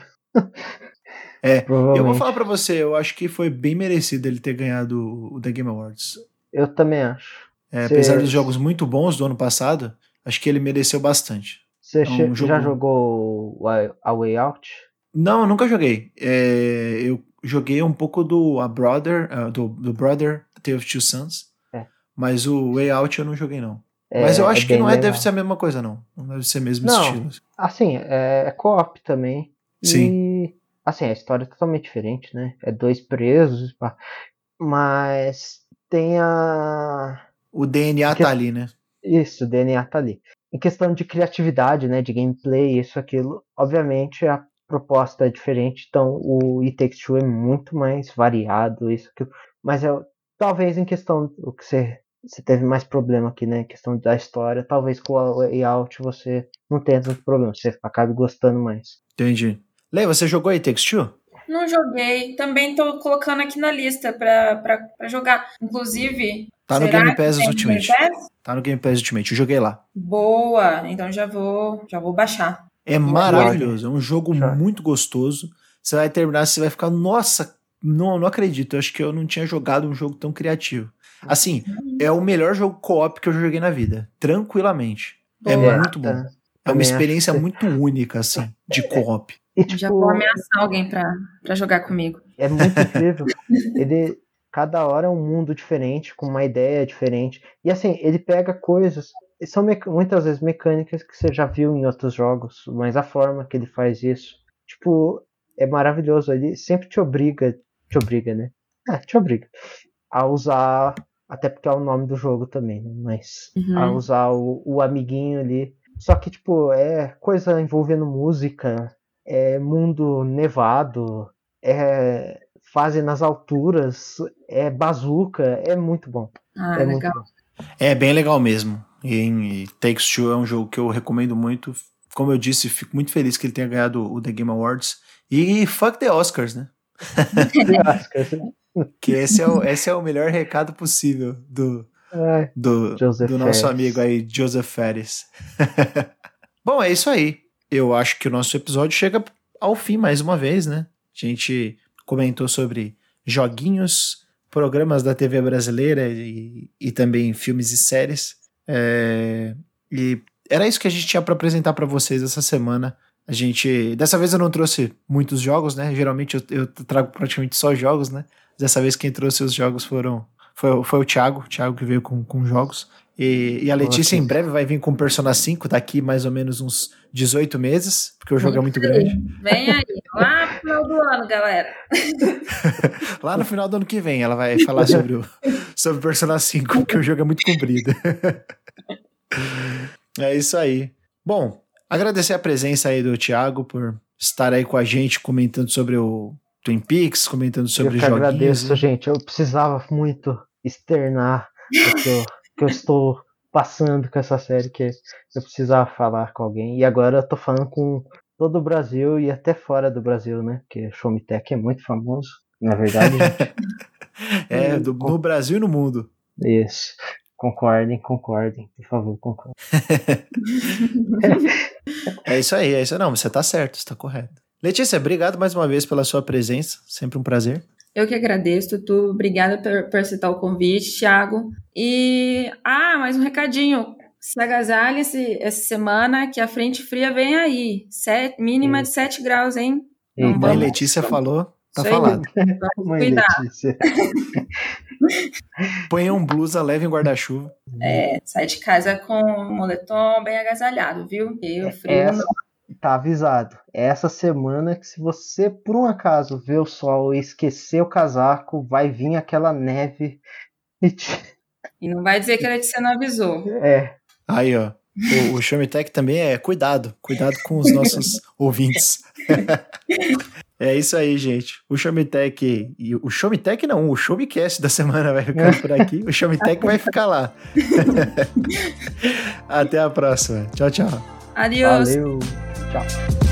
[SPEAKER 1] É, eu vou falar para você, eu acho que foi bem merecido ele ter ganhado o The Game Awards.
[SPEAKER 3] Eu também acho.
[SPEAKER 1] É, apesar dos jogos muito bons do ano passado, acho que ele mereceu bastante.
[SPEAKER 3] Você é um jogo... já jogou a Way Out?
[SPEAKER 1] Não, nunca joguei. É, eu joguei um pouco do A Brother, uh, do, do Brother Tale of Two Sons, é. mas o Way Out eu não joguei não. É, mas eu acho que não é, deve ser a mesma coisa não. Não deve ser mesmo não, estilo.
[SPEAKER 3] Assim, é, é co-op também.
[SPEAKER 1] Sim.
[SPEAKER 3] E, assim, a história é totalmente diferente, né? É dois presos, mas tem a
[SPEAKER 1] o DNA que... tá ali, né?
[SPEAKER 3] Isso, o DNA tá ali. Em questão de criatividade, né, de gameplay, isso, aquilo, obviamente a proposta é diferente, então o It Takes Two é muito mais variado, isso, aquilo. Mas é, talvez em questão, o que você, você teve mais problema aqui, né, em questão da história, talvez com o layout você não tenha tanto problema, você acabe gostando mais.
[SPEAKER 1] Entendi. Lê, você jogou It Takes Two?
[SPEAKER 2] Não joguei. Também tô colocando aqui na lista pra, pra, pra jogar. Inclusive.
[SPEAKER 1] Tá no Game Pass Ultimate. Tá no Game Pass Ultimate. Eu joguei lá.
[SPEAKER 2] Boa. Então já vou, já vou baixar.
[SPEAKER 1] É maravilhoso. É um jogo muito gostoso. Você vai terminar, você vai ficar, nossa, não, não acredito. Eu acho que eu não tinha jogado um jogo tão criativo. Assim, é o melhor jogo co-op que eu joguei na vida. Tranquilamente. É Boa. É muito bom. É uma experiência muito única, assim, de co-op.
[SPEAKER 2] E, tipo, Já vou ameaçar alguém pra, pra jogar comigo.
[SPEAKER 3] É muito incrível. ele, cada hora é um mundo diferente, com uma ideia diferente. E assim, ele pega coisas. São muitas vezes mecânicas que você já viu em outros jogos, mas a forma que ele faz isso, tipo, é maravilhoso. Ele sempre te obriga, te obriga, né? É, te obriga a usar, até porque é o nome do jogo também, né? Mas uhum. a usar o, o amiguinho ali. Só que, tipo, é coisa envolvendo música, é mundo nevado, é fase nas alturas, é bazuca, é muito bom.
[SPEAKER 2] Ah,
[SPEAKER 3] é
[SPEAKER 2] legal.
[SPEAKER 3] Bom.
[SPEAKER 1] É bem legal mesmo. E Takes Two é um jogo que eu recomendo muito. Como eu disse, fico muito feliz que ele tenha ganhado o The Game Awards. E fuck the Oscars, né? que esse é, o, esse é o melhor recado possível do, do, do nosso amigo aí, Joseph Ferris. Bom, é isso aí eu acho que o nosso episódio chega ao fim mais uma vez, né? A gente comentou sobre joguinhos, programas da TV brasileira e, e também filmes e séries. É, e era isso que a gente tinha para apresentar para vocês essa semana. A gente. Dessa vez eu não trouxe muitos jogos, né? Geralmente eu, eu trago praticamente só jogos, né? Dessa vez quem trouxe os jogos foram. Foi, foi o Thiago, o Thiago que veio com, com jogos. E, e a Letícia em breve vai vir com Persona 5, daqui mais ou menos uns 18 meses, porque o jogo é muito grande.
[SPEAKER 2] Vem aí, lá no final do ano, galera.
[SPEAKER 1] lá no final do ano que vem ela vai falar sobre o sobre Persona 5, porque o jogo é muito comprido. é isso aí. Bom, agradecer a presença aí do Thiago por estar aí com a gente comentando sobre o Twin Peaks, comentando sobre
[SPEAKER 3] eu
[SPEAKER 1] joguinhos.
[SPEAKER 3] Eu agradeço, gente. Eu precisava muito externar o que eu que eu estou passando com essa série que eu precisava falar com alguém. E agora eu tô falando com todo o Brasil e até fora do Brasil, né? Porque Showmetech é muito famoso, na verdade.
[SPEAKER 1] é, do, no Brasil e no mundo.
[SPEAKER 3] Isso. Concordem, concordem, por favor, concordem.
[SPEAKER 1] é isso aí, é isso. Não, você tá certo, você tá correto. Letícia, obrigado mais uma vez pela sua presença, sempre um prazer.
[SPEAKER 2] Eu que agradeço, Tutu. Obrigada por, por aceitar o convite, Thiago. E, ah, mais um recadinho. Se agasalhe esse, essa semana que a frente fria vem aí. Sete, mínima de 7 graus, hein?
[SPEAKER 1] Não Mãe Letícia falou, tá Sei. falado.
[SPEAKER 2] Vamos cuidar.
[SPEAKER 1] Ponha um blusa, leve um guarda-chuva.
[SPEAKER 2] É, sai de casa com um moletom bem agasalhado, viu? E o frio
[SPEAKER 3] essa, tá avisado. É essa semana que se você por um acaso ver o sol e esquecer o casaco, vai vir aquela neve
[SPEAKER 2] e, te... e não vai dizer que a Letícia não avisou.
[SPEAKER 3] É.
[SPEAKER 1] Aí, ó. O, o também é cuidado. Cuidado com os nossos ouvintes. é isso aí, gente. O Showmetech e o Showmetech não, o Showmecast da semana vai ficar por aqui. O Showmetech vai ficar lá. Até a próxima. Tchau, tchau.
[SPEAKER 2] Adiós.
[SPEAKER 3] Valeu. Tchau.